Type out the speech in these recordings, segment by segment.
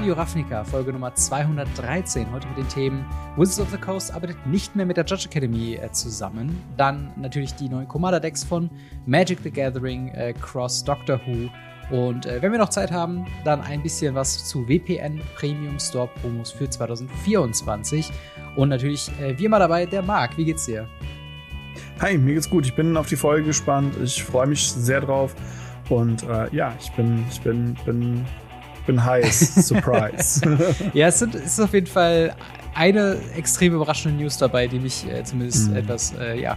Radio Ravnica, Folge Nummer 213. Heute mit den Themen Wizards of the Coast arbeitet nicht mehr mit der Judge Academy äh, zusammen. Dann natürlich die neuen Commander-Decks von Magic the Gathering, äh, Cross Doctor Who. Und äh, wenn wir noch Zeit haben, dann ein bisschen was zu WPN Premium Store Promos für 2024. Und natürlich äh, wie immer dabei der Marc. Wie geht's dir? Hi, mir geht's gut. Ich bin auf die Folge gespannt. Ich freue mich sehr drauf. Und äh, ja, ich bin, ich bin, bin bin heiß. Surprise. ja, es, sind, es ist auf jeden Fall eine extrem überraschende News dabei, die mich äh, zumindest mhm. etwas äh, ja,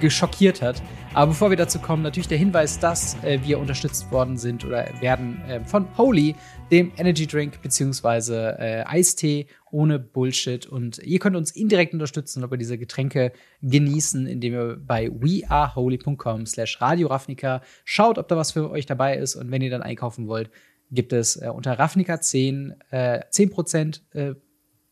geschockiert hat. Aber bevor wir dazu kommen, natürlich der Hinweis, dass äh, wir unterstützt worden sind oder werden äh, von Holy, dem Energy Drink beziehungsweise äh, Eistee ohne Bullshit. Und ihr könnt uns indirekt unterstützen, ob wir diese Getränke genießen, indem ihr bei weareholy.com slash Radio Ravnica schaut, ob da was für euch dabei ist. Und wenn ihr dann einkaufen wollt, gibt es äh, unter Ravnica 10 äh, 10% äh,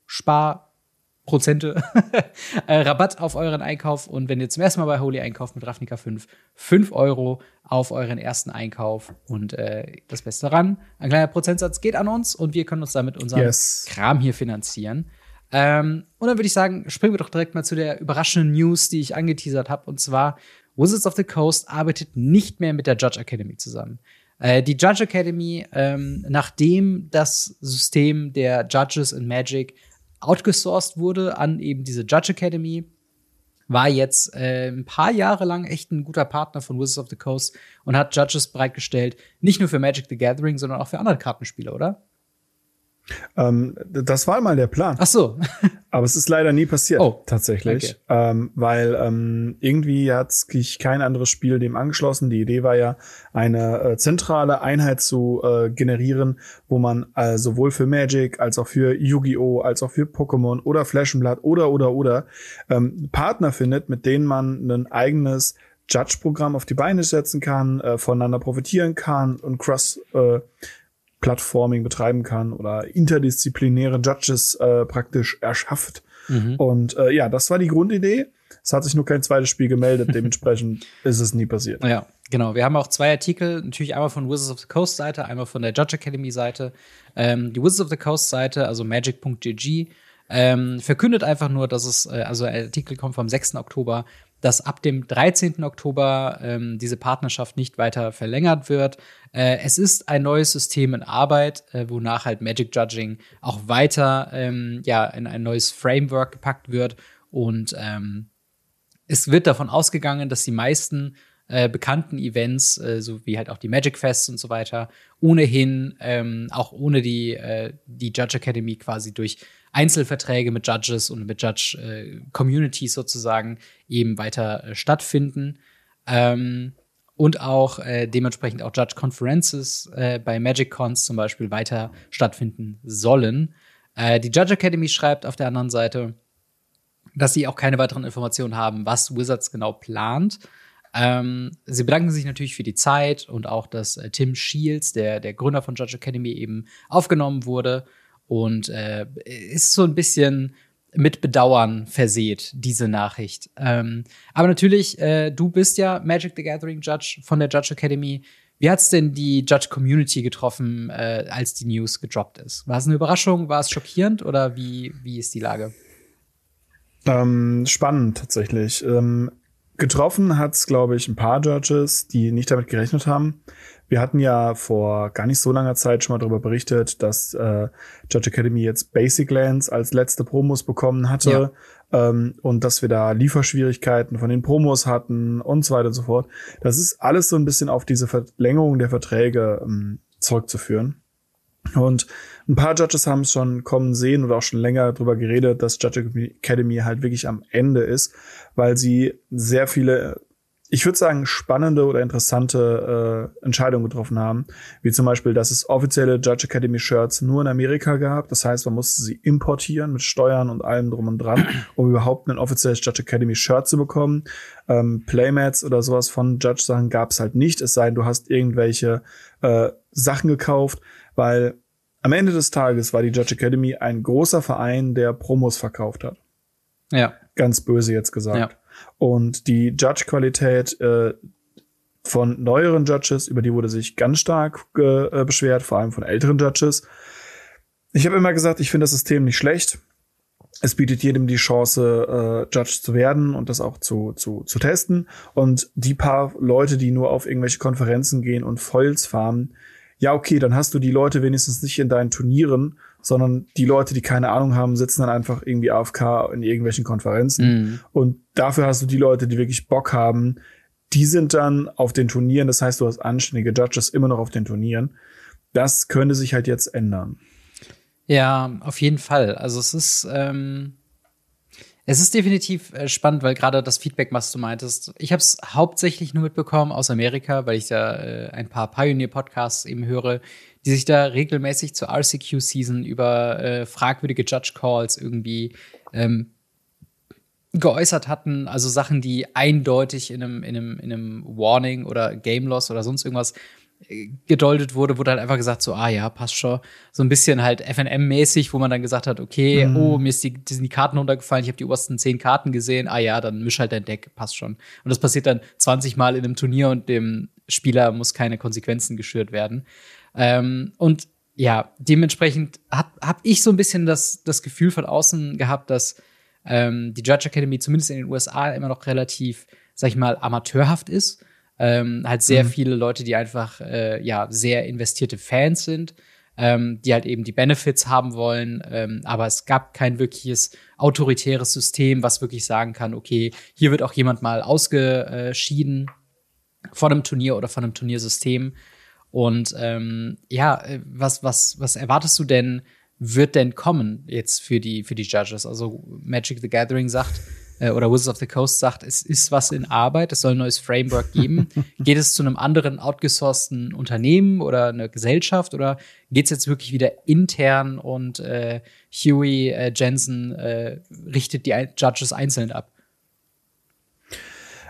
Sparprozente äh, Rabatt auf euren Einkauf. Und wenn ihr zum ersten Mal bei Holy einkauft mit Ravnica 5, 5 Euro auf euren ersten Einkauf. Und äh, das Beste daran, ein kleiner Prozentsatz geht an uns und wir können uns damit unseren yes. Kram hier finanzieren. Ähm, und dann würde ich sagen, springen wir doch direkt mal zu der überraschenden News, die ich angeteasert habe. Und zwar, Wizards of the Coast arbeitet nicht mehr mit der Judge Academy zusammen. Äh, die Judge Academy, ähm, nachdem das System der Judges in Magic outgesourced wurde an eben diese Judge Academy, war jetzt äh, ein paar Jahre lang echt ein guter Partner von Wizards of the Coast und hat Judges bereitgestellt, nicht nur für Magic the Gathering, sondern auch für andere Kartenspiele, oder? Ähm, das war mal der Plan. Ach so. Aber es ist leider nie passiert, oh, tatsächlich. Okay. Ähm, weil ähm, irgendwie hat sich kein anderes Spiel dem angeschlossen. Die Idee war ja, eine äh, zentrale Einheit zu äh, generieren, wo man äh, sowohl für Magic als auch für Yu-Gi-Oh! als auch für Pokémon oder Flaschenblatt oder oder oder ähm, Partner findet, mit denen man ein eigenes Judge-Programm auf die Beine setzen kann, äh, voneinander profitieren kann und cross äh, Plattforming betreiben kann oder interdisziplinäre Judges äh, praktisch erschafft. Mhm. Und äh, ja, das war die Grundidee. Es hat sich nur kein zweites Spiel gemeldet, dementsprechend ist es nie passiert. Ja, genau. Wir haben auch zwei Artikel, natürlich einmal von Wizards of the Coast Seite, einmal von der Judge Academy Seite. Ähm, die Wizards of the Coast Seite, also magic.gg, ähm, verkündet einfach nur, dass es, äh, also der Artikel kommt vom 6. Oktober, dass ab dem 13. Oktober ähm, diese Partnerschaft nicht weiter verlängert wird. Äh, es ist ein neues System in Arbeit, äh, wonach halt Magic Judging auch weiter ähm, ja, in ein neues Framework gepackt wird. Und ähm, es wird davon ausgegangen, dass die meisten äh, bekannten Events, äh, so wie halt auch die Magic Fests und so weiter, ohnehin ähm, auch ohne die, äh, die Judge Academy quasi durch Einzelverträge mit Judges und mit Judge äh, sozusagen eben weiter äh, stattfinden. Ähm, und auch äh, dementsprechend auch Judge Conferences äh, bei Magic Cons zum Beispiel weiter stattfinden sollen. Äh, die Judge Academy schreibt auf der anderen Seite, dass sie auch keine weiteren Informationen haben, was Wizards genau plant. Ähm, sie bedanken sich natürlich für die Zeit und auch, dass äh, Tim Shields, der, der Gründer von Judge Academy, eben aufgenommen wurde und äh, ist so ein bisschen mit Bedauern verseht, diese Nachricht. Ähm, aber natürlich, äh, du bist ja Magic the Gathering Judge von der Judge Academy. Wie hat's denn die Judge Community getroffen, äh, als die News gedroppt ist? War es eine Überraschung? War es schockierend oder wie, wie ist die Lage? Ähm, spannend tatsächlich. Ähm, getroffen hat's, glaube ich, ein paar Judges, die nicht damit gerechnet haben. Wir hatten ja vor gar nicht so langer Zeit schon mal darüber berichtet, dass äh, Judge Academy jetzt Basic Lands als letzte Promos bekommen hatte ja. ähm, und dass wir da Lieferschwierigkeiten von den Promos hatten und so weiter und so fort. Das ist alles so ein bisschen auf diese Verlängerung der Verträge ähm, zurückzuführen. Und ein paar Judges haben es schon kommen sehen oder auch schon länger darüber geredet, dass Judge Academy halt wirklich am Ende ist, weil sie sehr viele ich würde sagen, spannende oder interessante äh, Entscheidungen getroffen haben. Wie zum Beispiel, dass es offizielle Judge Academy Shirts nur in Amerika gab. Das heißt, man musste sie importieren mit Steuern und allem drum und dran, um überhaupt ein offizielles Judge Academy Shirt zu bekommen. Ähm, Playmats oder sowas von Judge-Sachen gab es halt nicht. Es sei denn, du hast irgendwelche äh, Sachen gekauft, weil am Ende des Tages war die Judge Academy ein großer Verein, der Promos verkauft hat. Ja. Ganz böse jetzt gesagt. Ja. Und die Judge-Qualität äh, von neueren Judges, über die wurde sich ganz stark äh, beschwert, vor allem von älteren Judges. Ich habe immer gesagt, ich finde das System nicht schlecht. Es bietet jedem die Chance, äh, Judge zu werden und das auch zu, zu, zu testen. Und die paar Leute, die nur auf irgendwelche Konferenzen gehen und Foils farmen, ja, okay, dann hast du die Leute wenigstens nicht in deinen Turnieren, sondern die Leute, die keine Ahnung haben, sitzen dann einfach irgendwie AFK in irgendwelchen Konferenzen. Mhm. Und dafür hast du die Leute, die wirklich Bock haben, die sind dann auf den Turnieren. Das heißt, du hast anständige Judges immer noch auf den Turnieren. Das könnte sich halt jetzt ändern. Ja, auf jeden Fall. Also es ist, ähm, es ist definitiv äh, spannend, weil gerade das Feedback, was du meintest, ich habe es hauptsächlich nur mitbekommen aus Amerika, weil ich da äh, ein paar Pioneer-Podcasts eben höre, die sich da regelmäßig zur RCQ-Season über äh, fragwürdige Judge-Calls irgendwie ähm, geäußert hatten, also Sachen, die eindeutig in einem, in einem, in einem Warning oder Game Loss oder sonst irgendwas gedoldet wurde, wurde halt einfach gesagt, so, ah ja, passt schon. So ein bisschen halt FNM-mäßig, wo man dann gesagt hat, okay, mhm. oh, mir ist die, sind die Karten runtergefallen, ich habe die obersten zehn Karten gesehen, ah ja, dann misch halt dein Deck, passt schon. Und das passiert dann 20 Mal in einem Turnier und dem Spieler muss keine Konsequenzen geschürt werden. Ähm, und ja, dementsprechend habe hab ich so ein bisschen das, das Gefühl von außen gehabt, dass ähm, die Judge Academy zumindest in den USA immer noch relativ, sag ich mal, amateurhaft ist ähm, halt sehr mhm. viele Leute, die einfach äh, ja sehr investierte Fans sind, ähm, die halt eben die Benefits haben wollen. Ähm, aber es gab kein wirkliches autoritäres System, was wirklich sagen kann, okay, hier wird auch jemand mal ausgeschieden von einem Turnier oder von einem Turniersystem. Und ähm, ja, äh, was, was, was erwartest du denn, wird denn kommen jetzt für die, für die Judges? Also Magic the Gathering sagt, äh, oder Wizards of the Coast sagt, es ist was in Arbeit, es soll ein neues Framework geben. geht es zu einem anderen outgesourcten Unternehmen oder einer Gesellschaft oder geht es jetzt wirklich wieder intern und äh, Huey äh, Jensen äh, richtet die Judges einzeln ab?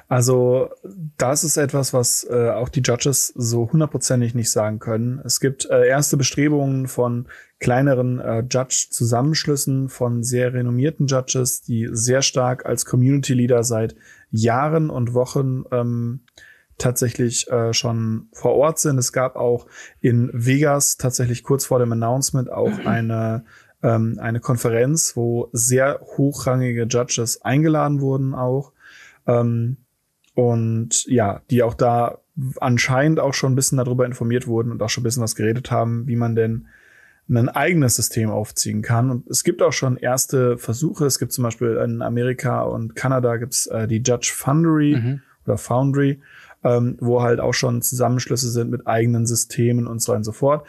Also das ist etwas, was äh, auch die Judges so hundertprozentig nicht sagen können. Es gibt äh, erste Bestrebungen von kleineren äh, Judge-Zusammenschlüssen von sehr renommierten Judges, die sehr stark als Community Leader seit Jahren und Wochen ähm, tatsächlich äh, schon vor Ort sind. Es gab auch in Vegas tatsächlich kurz vor dem Announcement auch eine ähm, eine Konferenz, wo sehr hochrangige Judges eingeladen wurden auch. Ähm, und ja, die auch da anscheinend auch schon ein bisschen darüber informiert wurden und auch schon ein bisschen was geredet haben, wie man denn ein eigenes System aufziehen kann. Und es gibt auch schon erste Versuche. Es gibt zum Beispiel in Amerika und Kanada gibt's äh, die Judge Foundry mhm. oder Foundry, ähm, wo halt auch schon Zusammenschlüsse sind mit eigenen Systemen und so und so fort.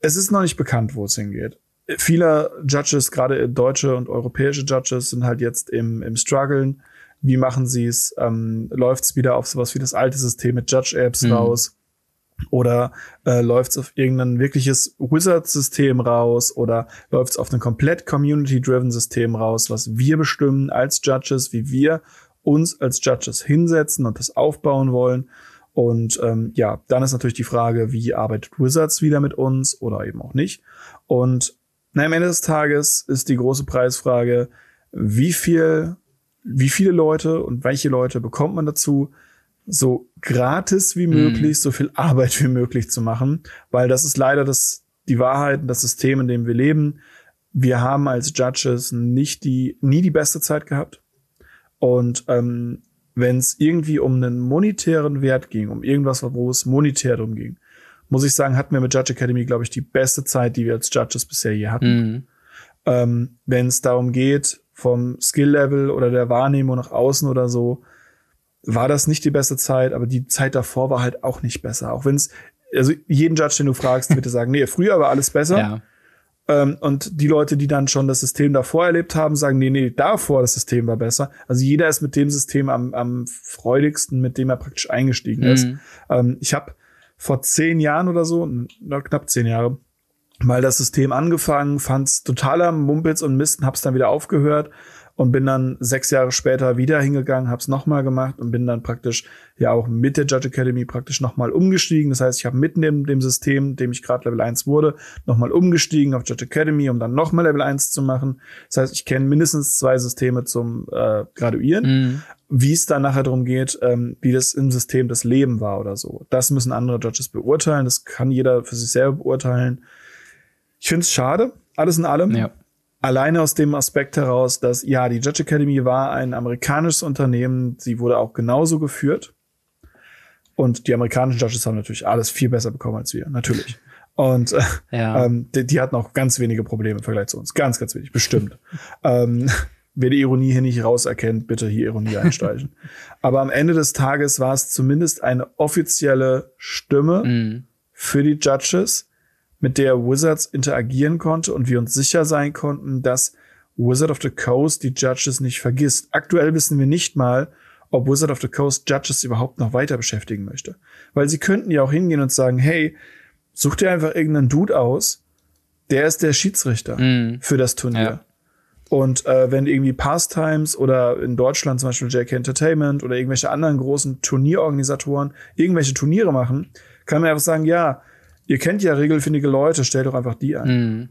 Es ist noch nicht bekannt, wo es hingeht. Viele Judges, gerade deutsche und europäische Judges, sind halt jetzt im, im Struggeln wie machen sie es? Ähm, Läuft es wieder auf sowas wie das alte System mit Judge-Apps mhm. raus? Oder äh, läuft es auf irgendein wirkliches Wizard-System raus? Oder läuft es auf ein komplett community-driven System raus, was wir bestimmen als Judges, wie wir uns als Judges hinsetzen und das aufbauen wollen? Und ähm, ja, dann ist natürlich die Frage, wie arbeitet Wizards wieder mit uns oder eben auch nicht. Und na, am Ende des Tages ist die große Preisfrage, wie viel wie viele Leute und welche Leute bekommt man dazu, so gratis wie möglich, mm. so viel Arbeit wie möglich zu machen, weil das ist leider das, die Wahrheit, das System, in dem wir leben. Wir haben als Judges nicht die, nie die beste Zeit gehabt. Und ähm, wenn es irgendwie um einen monetären Wert ging, um irgendwas, wo es monetär drum ging, muss ich sagen, hatten wir mit Judge Academy, glaube ich, die beste Zeit, die wir als Judges bisher je hatten. Mm. Ähm, wenn es darum geht, vom Skill-Level oder der Wahrnehmung nach außen oder so, war das nicht die beste Zeit, aber die Zeit davor war halt auch nicht besser. Auch wenn es, also jeden Judge, den du fragst, wird dir sagen, nee, früher war alles besser. Ja. Ähm, und die Leute, die dann schon das System davor erlebt haben, sagen, nee, nee, davor das System war besser. Also jeder ist mit dem System am, am freudigsten, mit dem er praktisch eingestiegen mhm. ist. Ähm, ich habe vor zehn Jahren oder so, knapp zehn Jahre, mal das System angefangen, fand's totaler Mumpitz und Mist und hab's dann wieder aufgehört und bin dann sechs Jahre später wieder hingegangen, hab's nochmal gemacht und bin dann praktisch ja auch mit der Judge Academy praktisch nochmal umgestiegen. Das heißt, ich habe mitten in dem System, dem ich gerade Level 1 wurde, nochmal umgestiegen auf Judge Academy, um dann nochmal Level 1 zu machen. Das heißt, ich kenne mindestens zwei Systeme zum äh, Graduieren. Mhm. Wie es dann nachher darum geht, ähm, wie das im System das Leben war oder so. Das müssen andere Judges beurteilen. Das kann jeder für sich selber beurteilen Ich finde es schade, alles in allem. Ja. Alleine aus dem Aspekt heraus, dass ja, die Judge Academy war ein amerikanisches Unternehmen, sie wurde auch genauso geführt. Und die amerikanischen Judges haben natürlich alles viel besser bekommen als wir, natürlich. Und äh, Ja. ähm, die, die hatten auch ganz wenige Probleme im Vergleich zu uns. Ganz, ganz wenig, bestimmt. ähm, wer die Ironie hier nicht rauserkennt, bitte hier Ironie einstreichen. Aber am Ende des Tages war es zumindest eine offizielle Stimme Mhm. für die Judges, mit der Wizards interagieren konnte und wir uns sicher sein konnten, dass Wizard of the Coast die Judges nicht vergisst. Aktuell wissen wir nicht mal, ob Wizard of the Coast Judges überhaupt noch weiter beschäftigen möchte. Weil sie könnten ja auch hingehen und sagen, hey, such dir einfach irgendeinen Dude aus, der ist der Schiedsrichter Mhm. für das Turnier. Ja. Und äh, wenn irgendwie Pastimes oder in Deutschland zum Beispiel JK Entertainment oder irgendwelche anderen großen Turnierorganisatoren irgendwelche Turniere machen, kann man einfach sagen, ja, ihr kennt ja regelfindige Leute, stellt doch einfach die ein. Mhm.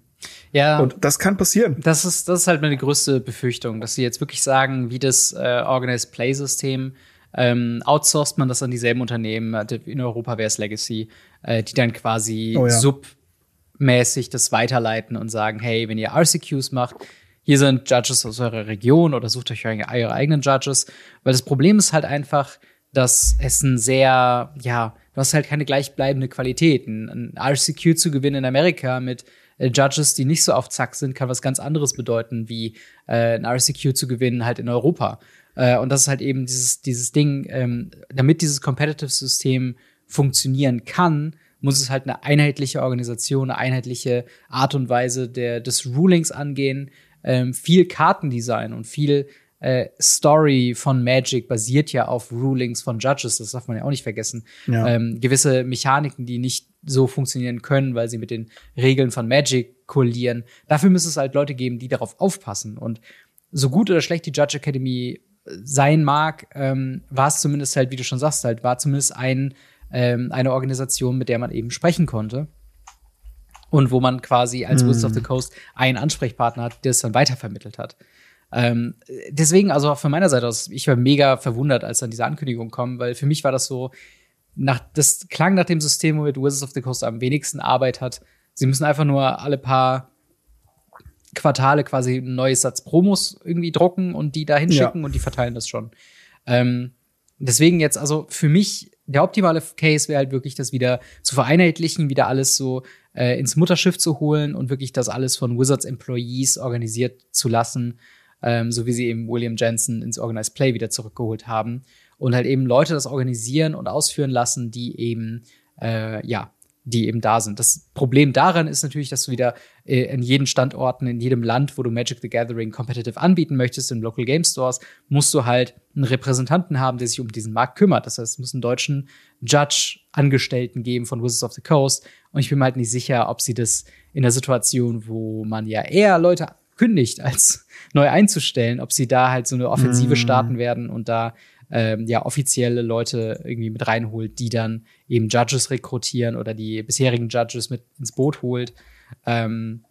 Ja. Und das kann passieren. Das ist, das ist halt meine größte Befürchtung, dass sie jetzt wirklich sagen, wie das äh, Organized Play-System, ähm, outsourced man das an dieselben Unternehmen, in Europa wäre es Legacy, äh, die dann quasi Oh ja. submäßig das weiterleiten und sagen, hey, wenn ihr RCQs macht, hier sind Judges aus eurer Region oder sucht euch eure eigenen Judges. Weil das Problem ist halt einfach, dass es ein sehr, ja, du hast halt keine gleichbleibende Qualität. Ein, ein RCQ zu gewinnen in Amerika mit äh, Judges, die nicht so auf Zack sind, kann was ganz anderes bedeuten, wie äh, ein RCQ zu gewinnen halt in Europa. Äh, und das ist halt eben dieses, dieses Ding, ähm, damit dieses Competitive-System funktionieren kann, muss es halt eine einheitliche Organisation, eine einheitliche Art und Weise der, des Rulings angehen, ähm, viel Kartendesign und viel äh, Story von Magic basiert ja auf Rulings von Judges, das darf man ja auch nicht vergessen. Ja. Ähm, gewisse Mechaniken, die nicht so funktionieren können, weil sie mit den Regeln von Magic kollidieren. Dafür müsste es halt Leute geben, die darauf aufpassen. Und so gut oder schlecht die Judge Academy sein mag, ähm, war es zumindest halt, wie du schon sagst, halt, war zumindest ein, ähm, eine Organisation, mit der man eben sprechen konnte. Und wo man quasi als Wizards of the Coast einen Ansprechpartner hat, der es dann weitervermittelt hat. Ähm, deswegen, also auch von meiner Seite aus, ich war mega verwundert, als dann diese Ankündigung kam, weil für mich war das so, nach, das klang nach dem System, womit Wizards of the Coast am wenigsten Arbeit hat. Sie müssen einfach nur alle paar Quartale quasi ein neues Satz Promos irgendwie drucken und die da hinschicken Ja. und die verteilen das schon. Ähm, deswegen jetzt, also für mich, der optimale Case wäre halt wirklich, das wieder zu vereinheitlichen, wieder alles so äh, ins Mutterschiff zu holen und wirklich das alles von Wizards Employees organisiert zu lassen, ähm, so wie sie eben William Jensen ins Organized Play wieder zurückgeholt haben. Und halt eben Leute das organisieren und ausführen lassen, die eben, äh, ja, die eben da sind. Das Problem daran ist natürlich, dass du wieder äh, in jeden Standorten, in jedem Land, wo du Magic the Gathering competitive anbieten möchtest, in Local Game Stores, musst du halt einen Repräsentanten haben, der sich um diesen Markt kümmert. Das heißt, es muss einen deutschen Judge-Angestellten geben von Wizards of the Coast. Und ich bin mir halt nicht sicher, ob sie das in der Situation, wo man ja eher Leute kündigt, als neu einzustellen, ob sie da halt so eine Offensive Mm. starten werden und da ähm, ja offizielle Leute irgendwie mit reinholt, die dann eben Judges rekrutieren oder die bisherigen Judges mit ins Boot holt. Ähm,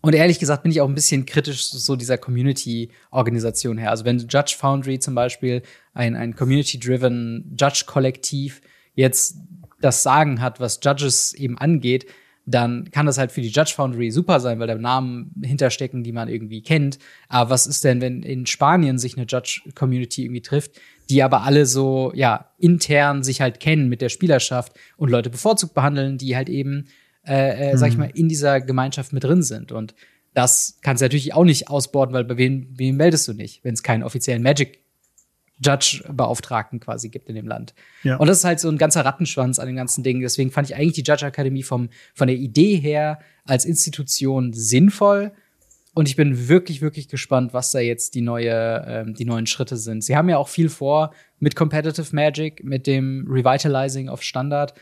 und ehrlich gesagt bin ich auch ein bisschen kritisch so dieser Community-Organisation her. Also wenn Judge Foundry zum Beispiel, ein, ein Community-driven Judge-Kollektiv, jetzt das Sagen hat, was Judges eben angeht, dann kann das halt für die Judge Foundry super sein, weil da Namen hinterstecken, die man irgendwie kennt. Aber was ist denn, wenn in Spanien sich eine Judge-Community irgendwie trifft, die aber alle so, ja, intern sich halt kennen mit der Spielerschaft und Leute bevorzugt behandeln, die halt eben, äh, äh, sag ich mal, in dieser Gemeinschaft mit drin sind. Und das kannst du natürlich auch nicht ausborden, weil bei wem, wem meldest du nicht, wenn es keinen offiziellen Magic Judge-Beauftragten quasi gibt in dem Land. Ja. Und das ist halt so ein ganzer Rattenschwanz an dem ganzen Ding. Deswegen fand ich eigentlich die Judge Akademie vom, von der Idee her als Institution sinnvoll. Und ich bin wirklich, wirklich gespannt, was da jetzt die, neue, ähm, die neuen Schritte sind. Sie haben ja auch viel vor mit Competitive Magic, mit dem Revitalizing auf Standard.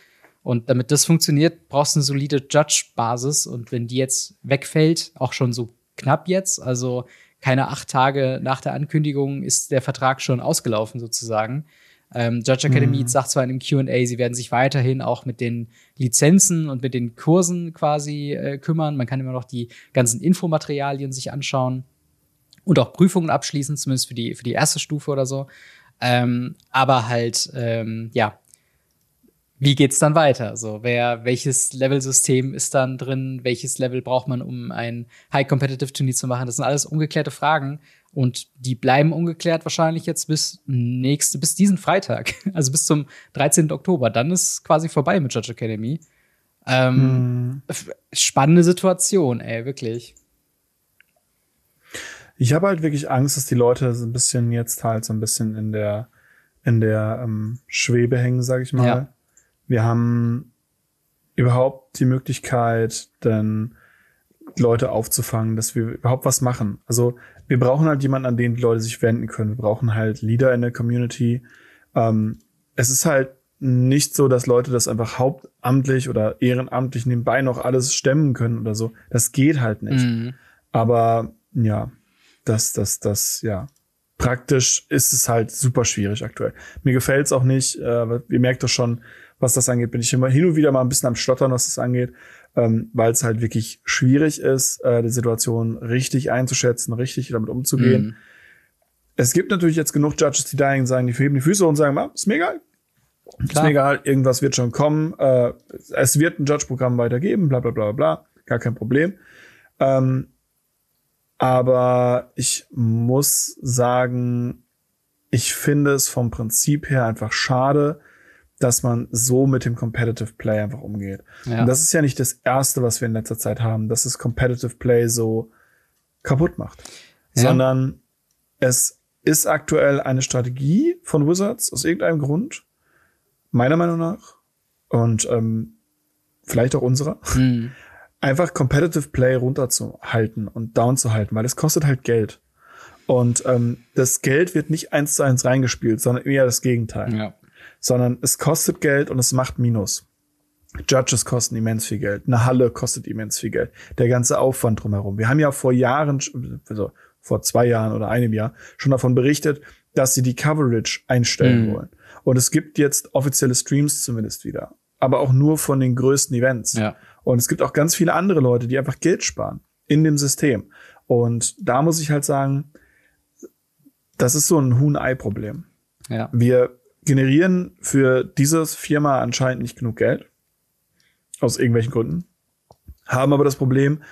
Und damit das funktioniert, brauchst du eine solide Judge-Basis. Und wenn die jetzt wegfällt, auch schon so knapp jetzt, also keine acht Tage nach der Ankündigung ist der Vertrag schon ausgelaufen sozusagen. Ähm, Judge Academy Mhm. sagt zwar in dem Q&A, sie werden sich weiterhin auch mit den Lizenzen und mit den Kursen quasi äh, kümmern. Man kann immer noch die ganzen Infomaterialien sich anschauen und auch Prüfungen abschließen, zumindest für die, für die erste Stufe oder so. Ähm, aber halt, ähm, ja, wie geht's dann weiter? So, wer, welches Level-System ist dann drin? Welches Level braucht man, um ein High-Competitive-Turnier zu machen? Das sind alles ungeklärte Fragen. Und die bleiben ungeklärt wahrscheinlich jetzt bis nächste, bis diesen Freitag. Also bis zum 13. Oktober. Dann ist quasi vorbei mit Judge Academy. Ähm, hm. Spannende Situation, ey, wirklich. Ich habe halt wirklich Angst, dass die Leute so ein bisschen jetzt halt so ein bisschen in der in der ähm, Schwebe hängen, sage ich mal. Ja. Wir haben überhaupt die Möglichkeit, dann Leute aufzufangen, dass wir überhaupt was machen. Also wir brauchen halt jemanden, an den die Leute sich wenden können. Wir brauchen halt Leader in der Community. Ähm, es ist halt nicht so, dass Leute das einfach hauptamtlich oder ehrenamtlich nebenbei noch alles stemmen können oder so. Das geht halt nicht. Mhm. Aber ja, das, das, das, ja. Praktisch ist es halt super schwierig aktuell. Mir gefällt es auch nicht. Äh, ihr merkt doch schon, was das angeht, bin ich immer hin und wieder mal ein bisschen am Stottern, was das angeht, ähm, weil es halt wirklich schwierig ist, äh, die Situation richtig einzuschätzen, richtig damit umzugehen. Mhm. Es gibt natürlich jetzt genug Judges, die dahin sagen, die heben die Füße und sagen, ah, ist mir egal. Klar. Ist mir egal, irgendwas wird schon kommen. Äh, es wird ein Judge-Programm weitergeben, bla bla bla bla, gar kein Problem. Ähm, aber ich muss sagen, ich finde es vom Prinzip her einfach schade, dass man so mit dem Competitive Play einfach umgeht. Ja. Und das ist ja nicht das erste, was wir in letzter Zeit haben, dass es Competitive Play so kaputt macht, ja. sondern es ist aktuell eine Strategie von Wizards aus irgendeinem Grund, meiner Meinung nach und ähm, vielleicht auch unserer, mhm. einfach Competitive Play runterzuhalten und down zu halten, weil es kostet halt Geld. Und ähm, das Geld wird nicht eins zu eins reingespielt, sondern eher das Gegenteil. Ja sondern es kostet Geld und es macht Minus. Judges kosten immens viel Geld. Eine Halle kostet immens viel Geld. Der ganze Aufwand drumherum. Wir haben ja vor Jahren, also vor zwei Jahren oder einem Jahr schon davon berichtet, dass sie die Coverage einstellen mhm. wollen. Und es gibt jetzt offizielle Streams zumindest wieder. Aber auch nur von den größten Events. Ja. Und es gibt auch ganz viele andere Leute, die einfach Geld sparen in dem System. Und da muss ich halt sagen, das ist so ein Huhn-Ei-Problem. Ja. Wir generieren für dieses Firma anscheinend nicht genug Geld. Aus irgendwelchen Gründen. Haben aber das Problem,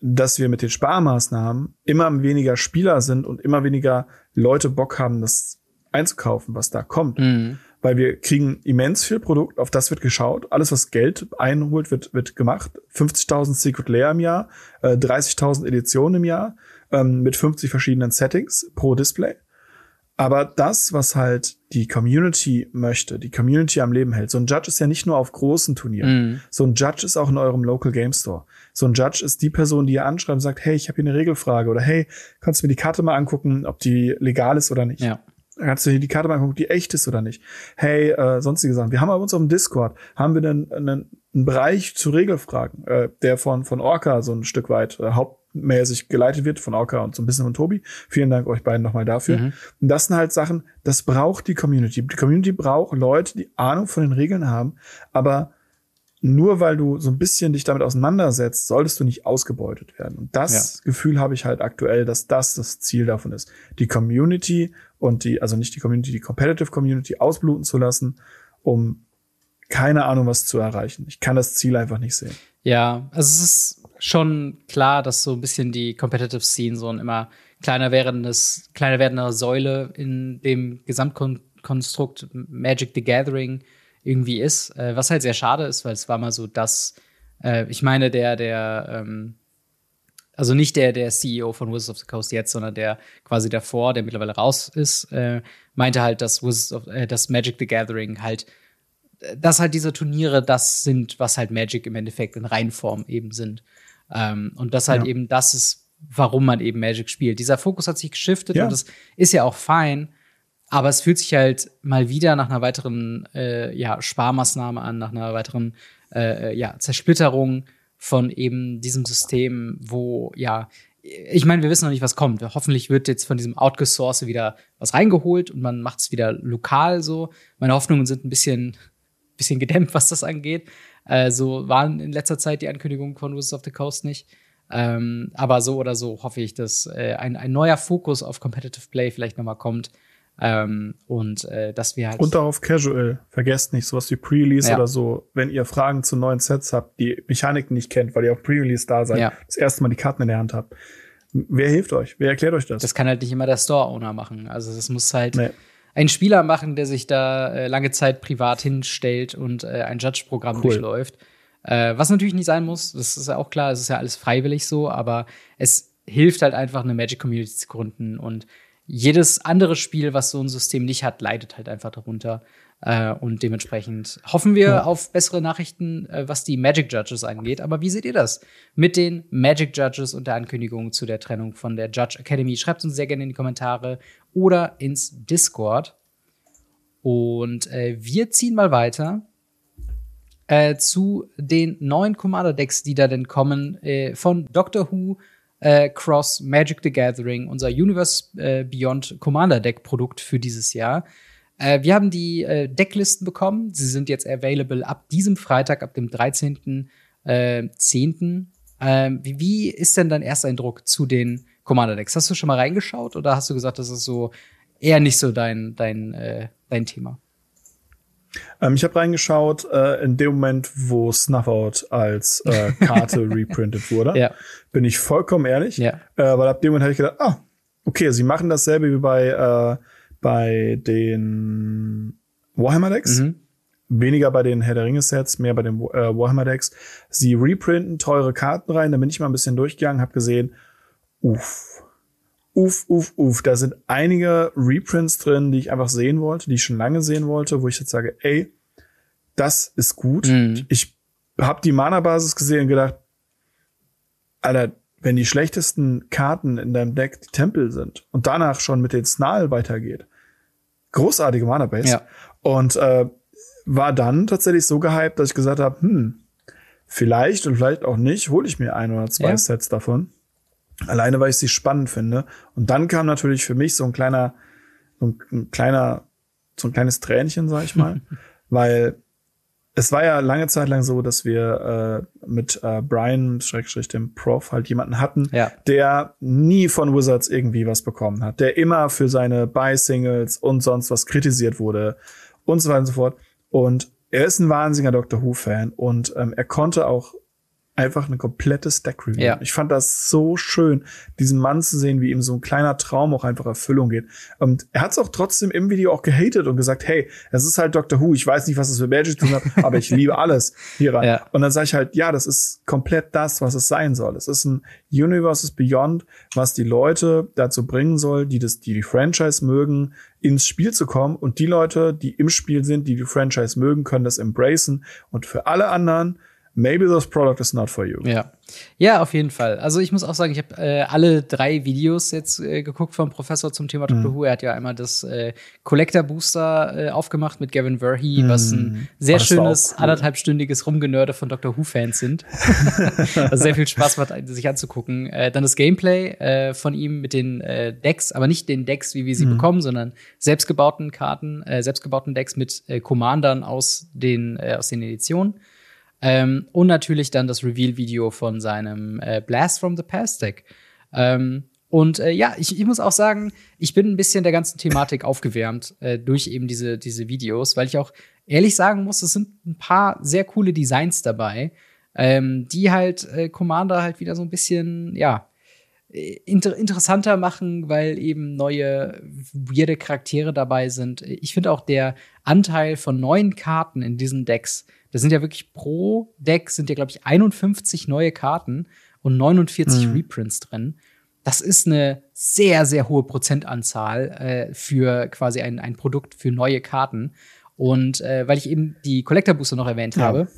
dass wir mit den Sparmaßnahmen immer weniger Spieler sind und immer weniger Leute Bock haben, das einzukaufen, was da kommt. Mhm. Weil wir kriegen immens viel Produkt, auf das wird geschaut. Alles, was Geld einholt, wird, wird gemacht. 50.000 Secret Layer im Jahr, äh, 30.000 Editionen im Jahr, ähm, mit 50 verschiedenen Settings pro Display. Aber das, was halt die Community möchte, die Community am Leben hält, so ein Judge ist ja nicht nur auf großen Turnieren. Mm. So ein Judge ist auch in eurem Local Game Store. So ein Judge ist die Person, die ihr anschreibt und sagt, hey, ich habe hier eine Regelfrage oder hey, kannst du mir die Karte mal angucken, ob die legal ist oder nicht. Ja. Kannst du hier die Karte mal angucken, ob die echt ist oder nicht. Hey, äh, sonstige Sachen. Wir haben bei uns auf dem Discord, haben wir einen, einen, einen Bereich zu Regelfragen, äh, der von, von Orca so ein Stück weit äh, Haupt mäßig geleitet wird von Orca und so ein bisschen von Tobi. Vielen Dank euch beiden nochmal dafür. Mhm. Und das sind halt Sachen, das braucht die Community. Die Community braucht Leute, die Ahnung von den Regeln haben, aber nur weil du so ein bisschen dich damit auseinandersetzt, solltest du nicht ausgebeutet werden. Und das ja. Gefühl habe ich halt aktuell, dass das das Ziel davon ist. Die Community und die, also nicht die Community, die Competitive Community ausbluten zu lassen, um keine Ahnung was zu erreichen. Ich kann das Ziel einfach nicht sehen. Ja, also es ist schon klar, dass so ein bisschen die Competitive Scene so ein immer kleiner werdendes, kleiner werdende Säule in dem Gesamtkonstrukt Magic the Gathering irgendwie ist. Äh, was halt sehr schade ist, weil es war mal so das, äh, ich meine, der, der, ähm, also nicht der, der CEO von Wizards of the Coast jetzt, sondern der quasi davor, der mittlerweile raus ist, äh, meinte halt, dass Wizards of, äh, dass Magic the Gathering halt dass halt diese Turniere das sind, was halt Magic im Endeffekt in Reinform eben sind. Ähm, und das halt ja. eben das ist, warum man eben Magic spielt. Dieser Fokus hat sich geschiftet ja. und das ist ja auch fein. Aber es fühlt sich halt mal wieder nach einer weiteren äh, ja, Sparmaßnahme an, nach einer weiteren äh, ja, Zersplitterung von eben diesem System, wo ja, ich meine, wir wissen noch nicht, was kommt. Hoffentlich wird jetzt von diesem Outgesource wieder was reingeholt und man macht es wieder lokal so. Meine Hoffnungen sind ein bisschen, bisschen gedämpft, was das angeht. Äh, so waren in letzter Zeit die Ankündigungen von Wizards of the Coast nicht. Ähm, aber so oder so hoffe ich, dass äh, ein, ein neuer Fokus auf Competitive Play vielleicht nochmal kommt. Ähm, und äh, dass wir halt. Und darauf Casual. Vergesst nicht, sowas wie Pre-Release Ja. oder so. Wenn ihr Fragen zu neuen Sets habt, die Mechaniken nicht kennt, weil ihr auf Pre-Release da seid, Ja. das erste Mal die Karten in der Hand habt. Wer hilft euch? Wer erklärt euch das? Das kann halt nicht immer der Store-Owner machen. Also das muss halt Nee. Ein Spieler machen, der sich da äh, lange Zeit privat hinstellt und äh, ein Judge-Programm Cool. durchläuft. Äh, was natürlich nicht sein muss, das ist ja auch klar, es ist ja alles freiwillig so, aber es hilft halt einfach, eine Magic-Community zu gründen. Und jedes andere Spiel, was so ein System nicht hat, leidet halt einfach darunter. Äh, und dementsprechend hoffen wir Ja. auf bessere Nachrichten, äh, was die Magic Judges angeht. Aber wie seht ihr das mit den Magic Judges und der Ankündigung zu der Trennung von der Judge Academy? Schreibt uns sehr gerne in die Kommentare oder ins Discord. Und äh, wir ziehen mal weiter äh, zu den neuen Commander-Decks, die da denn kommen, äh, von Doctor Who äh, Cross Magic the Gathering, unser Universe äh, Beyond Commander-Deck-Produkt für dieses Jahr. Äh, wir haben die Decklisten bekommen. Sie sind jetzt available ab diesem Freitag, ab dem 13.10. Äh, 10.. ähm, wie, wie ist denn dein Ersteindruck zu den Commander-Decks? Hast du schon mal reingeschaut oder hast du gesagt, das ist so eher nicht so dein, dein, äh, dein Thema? Ähm, ich habe reingeschaut äh, in dem Moment, wo Snuffout als äh, Karte reprintet wurde. Ja. Bin ich vollkommen ehrlich. Ja. Äh, weil ab dem Moment habe ich gedacht, ah, okay, sie machen dasselbe wie bei, äh, bei den Warhammer-Decks. Mhm. Weniger bei den Herr der Ringe-Sets, mehr bei den äh, Warhammer-Decks. Sie reprinten teure Karten rein. Da bin ich mal ein bisschen durchgegangen, habe gesehen, uff, uff, uff, uff. Da sind einige Reprints drin, die ich einfach sehen wollte, die ich schon lange sehen wollte, wo ich jetzt sage, ey, das ist gut. Mhm. Ich habe die Mana-Basis gesehen und gedacht, Alter, wenn die schlechtesten Karten in deinem Deck die Tempel sind und danach schon mit den Snarl weitergeht, großartige Mana-Base. Ja. Und äh, war dann tatsächlich so gehypt, dass ich gesagt habe, hm, vielleicht und vielleicht auch nicht, hole ich mir ein oder zwei Ja. Sets davon. Alleine, weil ich sie spannend finde. Und dann kam natürlich für mich so ein kleiner, so ein, ein kleiner, so ein kleines Tränchen, sag ich mal, weil es war ja lange Zeit lang so, dass wir äh, mit äh, Brian, Schrägstrich dem Prof, halt jemanden hatten, Ja. der nie von Wizards irgendwie was bekommen hat, der immer für seine Buy-Singles und sonst was kritisiert wurde und so weiter und so fort. Und er ist ein wahnsinniger Doctor Who-Fan und ähm, er konnte auch einfach eine komplette Stack-Review. Ja. Ich fand das so schön, diesen Mann zu sehen, wie ihm so ein kleiner Traum auch einfach Erfüllung geht. Und er hat es auch trotzdem im Video auch gehatet und gesagt, hey, es ist halt Doctor Who, ich weiß nicht, was es mit Magic zu tun hat, aber ich liebe alles hier rein. Ja. Und dann sage ich halt, ja, das ist komplett das, was es sein soll. Es ist ein Universes Beyond, was die Leute dazu bringen soll, die das, die die Franchise mögen, ins Spiel zu kommen. Und die Leute, die im Spiel sind, die die Franchise mögen, können das embracen. Und für alle anderen, maybe this product is not for you. Ja. Ja, auf jeden Fall. Also ich muss auch sagen, ich habe äh, alle drei Videos jetzt äh, geguckt vom Professor zum Thema Doctor Who. Er hat ja einmal das äh, Collector Booster äh, aufgemacht mit Gavin Verhey, was ein sehr Oh, schönes cool. anderthalbstündiges Rumgenörde von Doctor Who-Fans sind. also sehr viel Spaß macht, sich anzugucken. Äh, dann das Gameplay äh, von ihm mit den äh, Decks, aber nicht den Decks, wie wir sie bekommen, sondern selbstgebauten Karten, äh, selbstgebauten Decks mit äh, Commandern aus den, äh, aus den Editionen. Ähm, und natürlich dann das Reveal-Video von seinem äh, Blast from the Past Deck. Ähm, und äh, ja, ich, ich muss auch sagen, ich bin ein bisschen der ganzen Thematik aufgewärmt äh, durch eben diese, diese Videos, weil ich auch ehrlich sagen muss, es sind ein paar sehr coole Designs dabei, ähm, die halt äh, Commander halt wieder so ein bisschen, ja, äh, inter interessanter machen, weil eben neue weirde Charaktere dabei sind. Ich finde auch der Anteil von neuen Karten in diesen Decks, das sind ja wirklich pro Deck sind ja glaube ich 51 neue Karten und 49 Mhm. Reprints drin. Das ist eine sehr sehr hohe Prozentanzahl äh, für quasi ein, ein Produkt für neue Karten. Und äh, weil ich eben die Collector Booster noch erwähnt Ja. habe,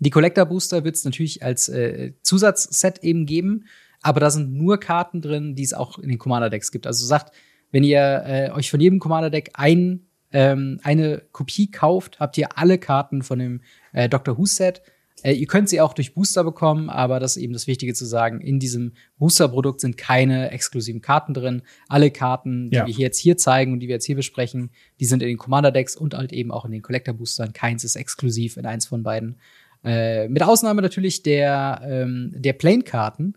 die Collector Booster wird es natürlich als äh, Zusatzset eben geben, aber da sind nur Karten drin, die es auch in den Commander Decks gibt. Also sagt, wenn ihr äh, euch von jedem Commander Deck ein, ähm, eine Kopie kauft, habt ihr alle Karten von dem äh, Doctor Who Set. Äh, ihr könnt sie auch durch Booster bekommen, aber das ist eben das Wichtige zu sagen. In diesem Booster-Produkt sind keine exklusiven Karten drin. Alle Karten, die Ja. wir hier jetzt hier zeigen und die wir jetzt hier besprechen, die sind in den Commander-Decks und halt eben auch in den Collector-Boostern. Keins ist exklusiv in eins von beiden. Äh, mit Ausnahme natürlich der, ähm, der Plane-Karten.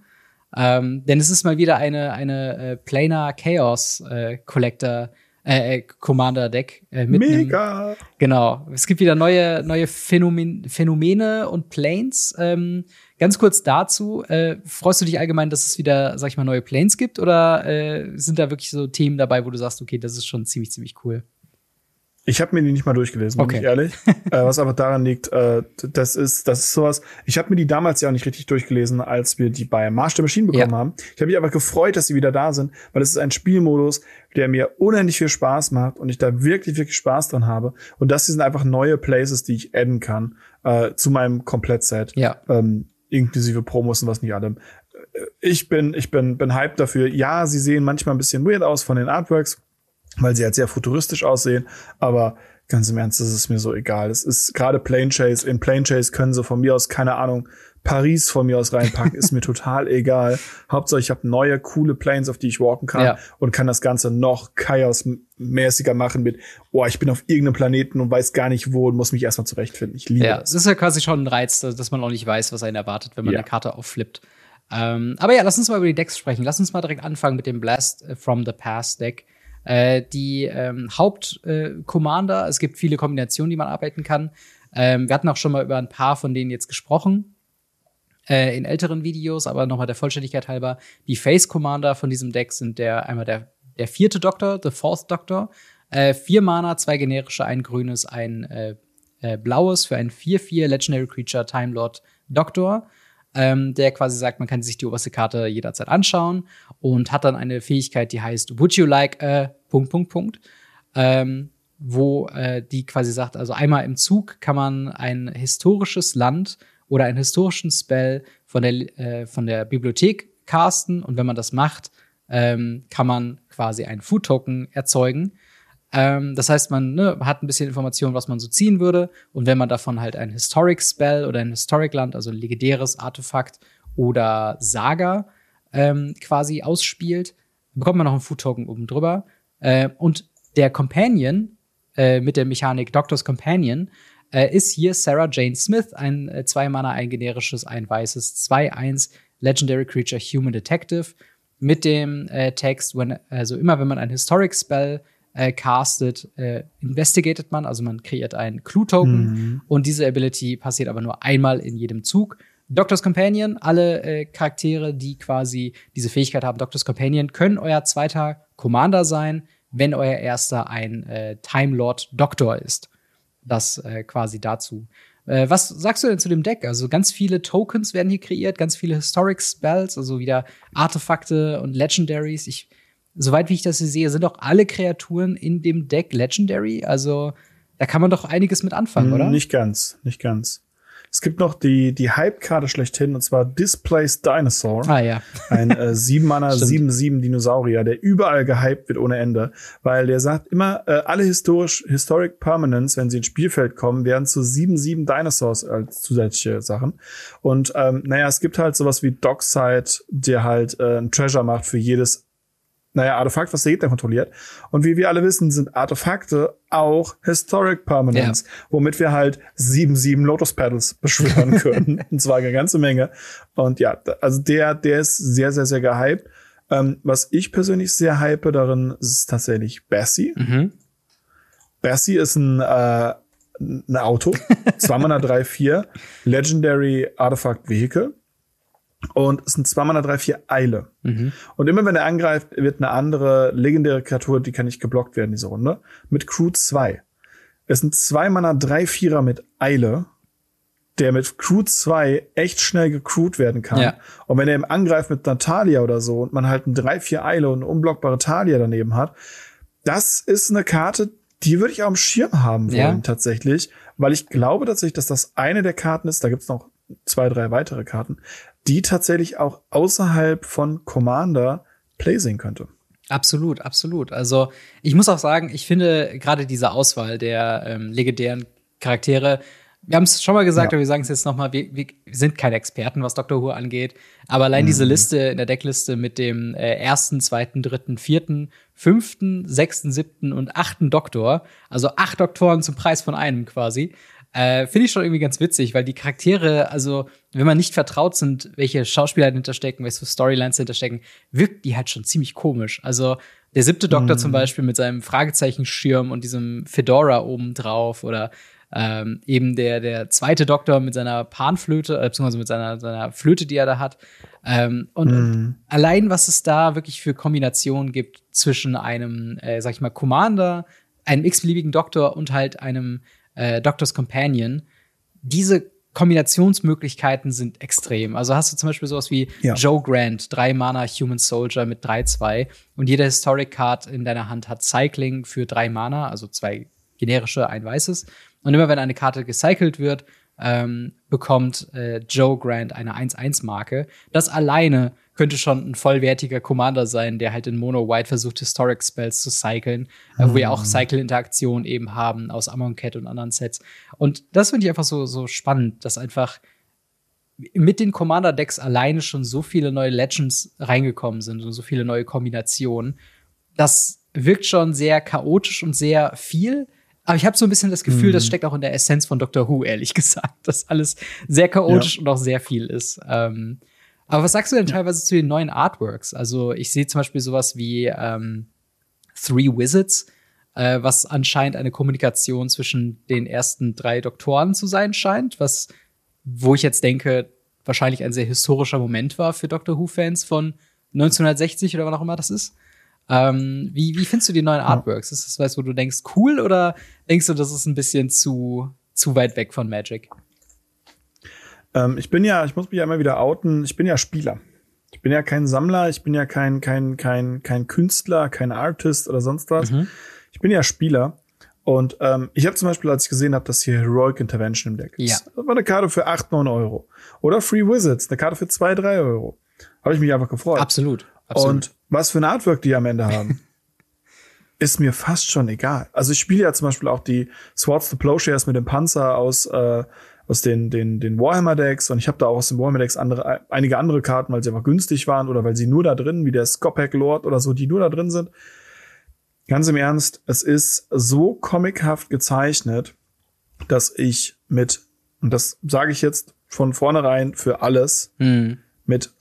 Ähm, denn es ist mal wieder eine, eine äh, Planar Chaos äh, Collector äh, Commander-Deck äh, mit Mega! Nem, genau. Es gibt wieder neue, neue Phänomen, Phänomene und Planes. Ähm, ganz kurz dazu, äh, freust du dich allgemein, dass es wieder, sag ich mal, neue Planes gibt? Oder äh, sind da wirklich so Themen dabei, wo du sagst, okay, das ist schon ziemlich, ziemlich cool? Ich habe mir die nicht mal durchgelesen, bin ich ehrlich. äh, was aber daran liegt, äh, das ist, das ist sowas. Ich habe mir die damals ja auch nicht richtig durchgelesen, als wir die bei March der Machine bekommen ja. haben. Ich habe mich aber gefreut, dass sie wieder da sind, weil es ist ein Spielmodus, der mir unendlich viel Spaß macht und ich da wirklich, wirklich Spaß dran habe. Und das sind einfach neue Places, die ich adden kann äh, zu meinem Komplettset. Ja. Ähm, inklusive Promos und was nicht allem. Äh, ich bin, ich bin, bin hyped dafür. Ja, sie sehen manchmal ein bisschen weird aus von den Artworks weil sie halt sehr futuristisch aussehen, aber ganz im Ernst, das ist mir so egal. Es ist gerade Plane Chase. In Plane Chase können sie von mir aus, keine Ahnung, Paris von mir aus reinpacken, ist mir total egal. Hauptsache, ich habe neue, coole Planes, auf die ich walken kann ja. und kann das Ganze noch chaosmäßiger machen mit, oh, ich bin auf irgendeinem Planeten und weiß gar nicht wo und muss mich erstmal zurechtfinden. Ich liebe ja, es ist ja quasi schon ein Reiz, dass man auch nicht weiß, was einen erwartet, wenn man ja. eine Karte aufflippt. Ähm, aber ja, lass uns mal über die Decks sprechen. Lass uns mal direkt anfangen mit dem Blast from the Past Deck. Äh, die ähm, Hauptcommander, äh, es gibt viele Kombinationen, die man arbeiten kann. Ähm, wir hatten auch schon mal über ein paar von denen jetzt gesprochen äh, in älteren Videos, aber nochmal der Vollständigkeit halber. Die Face Commander von diesem Deck sind der einmal der, der vierte Doktor, the Fourth Doctor. Äh, vier Mana, zwei generische, ein grünes, ein äh, äh, blaues für ein 4-4 Legendary Creature Time Lord Doktor ähm, der quasi sagt, man kann sich die oberste Karte jederzeit anschauen und hat dann eine Fähigkeit, die heißt Would you like a Punkt, Punkt, Punkt, ähm, wo äh, die quasi sagt, also einmal im Zug kann man ein historisches Land oder einen historischen Spell von der, äh, von der Bibliothek casten und wenn man das macht, ähm, kann man quasi einen Food-Token erzeugen ähm, das heißt, man ne, hat ein bisschen Information, was man so ziehen würde. Und wenn man davon halt ein Historic Spell oder ein Historic Land, also ein legendäres Artefakt oder Saga ähm, quasi ausspielt, bekommt man noch einen Food Token oben drüber. Äh, und der Companion äh, mit der Mechanik Doctor's Companion äh, ist hier Sarah Jane Smith, ein äh, zwei ein generisches, ein weißes, 2-1 Legendary Creature Human Detective mit dem äh, Text, when, also immer wenn man ein Historic Spell äh, castet, äh, investigated man, also man kreiert einen Clue-Token mhm. und diese Ability passiert aber nur einmal in jedem Zug. Doctor's Companion, alle äh, Charaktere, die quasi diese Fähigkeit haben, Doctor's Companion, können euer zweiter Commander sein, wenn euer erster ein äh, Time Lord Doctor ist. Das äh, quasi dazu. Äh, was sagst du denn zu dem Deck? Also ganz viele Tokens werden hier kreiert, ganz viele Historic Spells, also wieder Artefakte und Legendaries. Ich soweit wie ich das hier sehe, sind auch alle Kreaturen in dem Deck Legendary. Also da kann man doch einiges mit anfangen, oder? Nicht ganz, nicht ganz. Es gibt noch die, die Hype-Karte schlechthin, und zwar Displaced Dinosaur. Ah, ja. Ein äh, 7 Mana, 7-7 Dinosaurier, der überall gehypt wird ohne Ende. Weil der sagt immer, äh, alle historisch, Historic Permanents, wenn sie ins Spielfeld kommen, werden zu 7-7 Dinosaurs als zusätzliche Sachen. Und ähm, naja, es gibt halt sowas wie Dockside, der halt äh, ein Treasure macht für jedes naja, Artefakt, was der Gegner kontrolliert. Und wie wir alle wissen, sind Artefakte auch Historic Permanents, ja. womit wir halt sieben, sieben Lotus Pedals beschwören können. und zwar eine ganze Menge. Und ja, also der, der ist sehr, sehr, sehr gehypt. Ähm, was ich persönlich sehr hype darin, ist tatsächlich Bessie. Mhm. Bessie ist ein, äh, ein Auto. 2 Mana 3, 4. Legendary Artifact Vehicle. Und es sind zwei Mana drei, vier Eile. Mhm. Und immer wenn er angreift, wird eine andere legendäre Kreatur, die kann nicht geblockt werden, diese Runde, mit Crew 2. Es sind zwei Mana drei, vierer mit Eile, der mit Crew 2 echt schnell gecrewt werden kann. Ja. Und wenn er im angreift mit Natalia oder so und man halt ein 3-4 Eile und eine unblockbare Talia daneben hat, das ist eine Karte, die würde ich auch am Schirm haben wollen, ja. tatsächlich. Weil ich glaube tatsächlich, dass das eine der Karten ist, da gibt's noch zwei, drei weitere Karten, die tatsächlich auch außerhalb von Commander Play sehen könnte. Absolut, absolut. Also ich muss auch sagen, ich finde gerade diese Auswahl der ähm, legendären Charaktere, wir haben es schon mal gesagt, ja. aber wir sagen es jetzt noch mal, wir, wir, sind keine Experten, was Doctor Who angeht. Aber allein mhm. diese Liste in der Deckliste mit dem äh, ersten, zweiten, dritten, vierten, fünften, sechsten, siebten und achten Doktor, also acht Doktoren zum Preis von einem quasi, Äh, Finde ich schon irgendwie ganz witzig, weil die Charaktere, also wenn man nicht vertraut sind, welche Schauspieler dahinter stecken, welche Storylines dahinter stecken, wirkt die halt schon ziemlich komisch. Also der siebte Doktor mm. zum Beispiel mit seinem Fragezeichenschirm und diesem Fedora oben drauf oder ähm, eben der, der zweite Doktor mit seiner Panflöte, äh, beziehungsweise mit seiner, seiner Flöte, die er da hat. Ähm, und, mm. und allein, was es da wirklich für Kombinationen gibt zwischen einem, äh, sag ich mal, Commander, einem x-beliebigen Doktor und halt einem äh, Doctor's Companion, diese Kombinationsmöglichkeiten sind extrem. Also hast du zum Beispiel sowas wie ja. Joe Grant, drei Mana Human Soldier mit 3-2 und jede Historic Card in deiner Hand hat Cycling für drei Mana, also zwei generische, ein weißes. Und immer wenn eine Karte gecycelt wird, ähm, bekommt äh, Joe Grant eine 1-1-Marke. Das alleine könnte schon ein vollwertiger Commander sein, der halt in Mono White versucht, Historic Spells zu cyclen, mhm. wo wir auch hm. Cycle-Interaktionen eben haben aus Amonkhet und anderen Sets. Und das finde ich einfach so, so spannend, dass einfach mit den Commander-Decks alleine schon so viele neue Legends reingekommen sind und so viele neue Kombinationen. Das wirkt schon sehr chaotisch und sehr viel. Aber ich habe so ein bisschen das Gefühl, mhm. das steckt auch in der Essenz von Doctor Who, ehrlich gesagt, dass alles sehr chaotisch ja. und auch sehr viel ist. Ähm, aber was sagst du denn teilweise zu den neuen Artworks? Also ich sehe zum Beispiel sowas wie ähm, Three Wizards, äh, was anscheinend eine Kommunikation zwischen den ersten drei Doktoren zu sein scheint, was, wo ich jetzt denke, wahrscheinlich ein sehr historischer Moment war für Doctor Who-Fans von 1960 oder wann auch immer das ist. Ähm, wie, wie findest du die neuen Artworks? Ist das was, wo du denkst, cool oder denkst du, das ist ein bisschen zu, zu weit weg von Magic? Ähm, ich bin ja, ich muss mich ja immer wieder outen, ich bin ja Spieler. Ich bin ja kein Sammler, ich bin ja kein, kein, kein, kein Künstler, kein Artist oder sonst was. Mhm. Ich bin ja Spieler. Und ähm, ich habe zum Beispiel, als ich gesehen habe, dass hier Heroic Intervention im Deck ist, ja. das war eine Karte für 8, 9 Euro. Oder Free Wizards, eine Karte für 2, 3 Euro. Habe ich mich einfach gefreut. Absolut. Absolut. Und was für ein Artwork die am Ende haben, ist mir fast schon egal. Also ich spiele ja zum Beispiel auch die Swords to Plowshares mit dem Panzer aus äh, aus den, den, den Warhammer-Decks und ich habe da auch aus den Warhammer-Decks andere, einige andere Karten, weil sie einfach günstig waren oder weil sie nur da drin, wie der Skopak Lord oder so, die nur da drin sind. Ganz im Ernst, es ist so comichaft gezeichnet, dass ich mit, und das sage ich jetzt von vornherein für alles, mhm. mit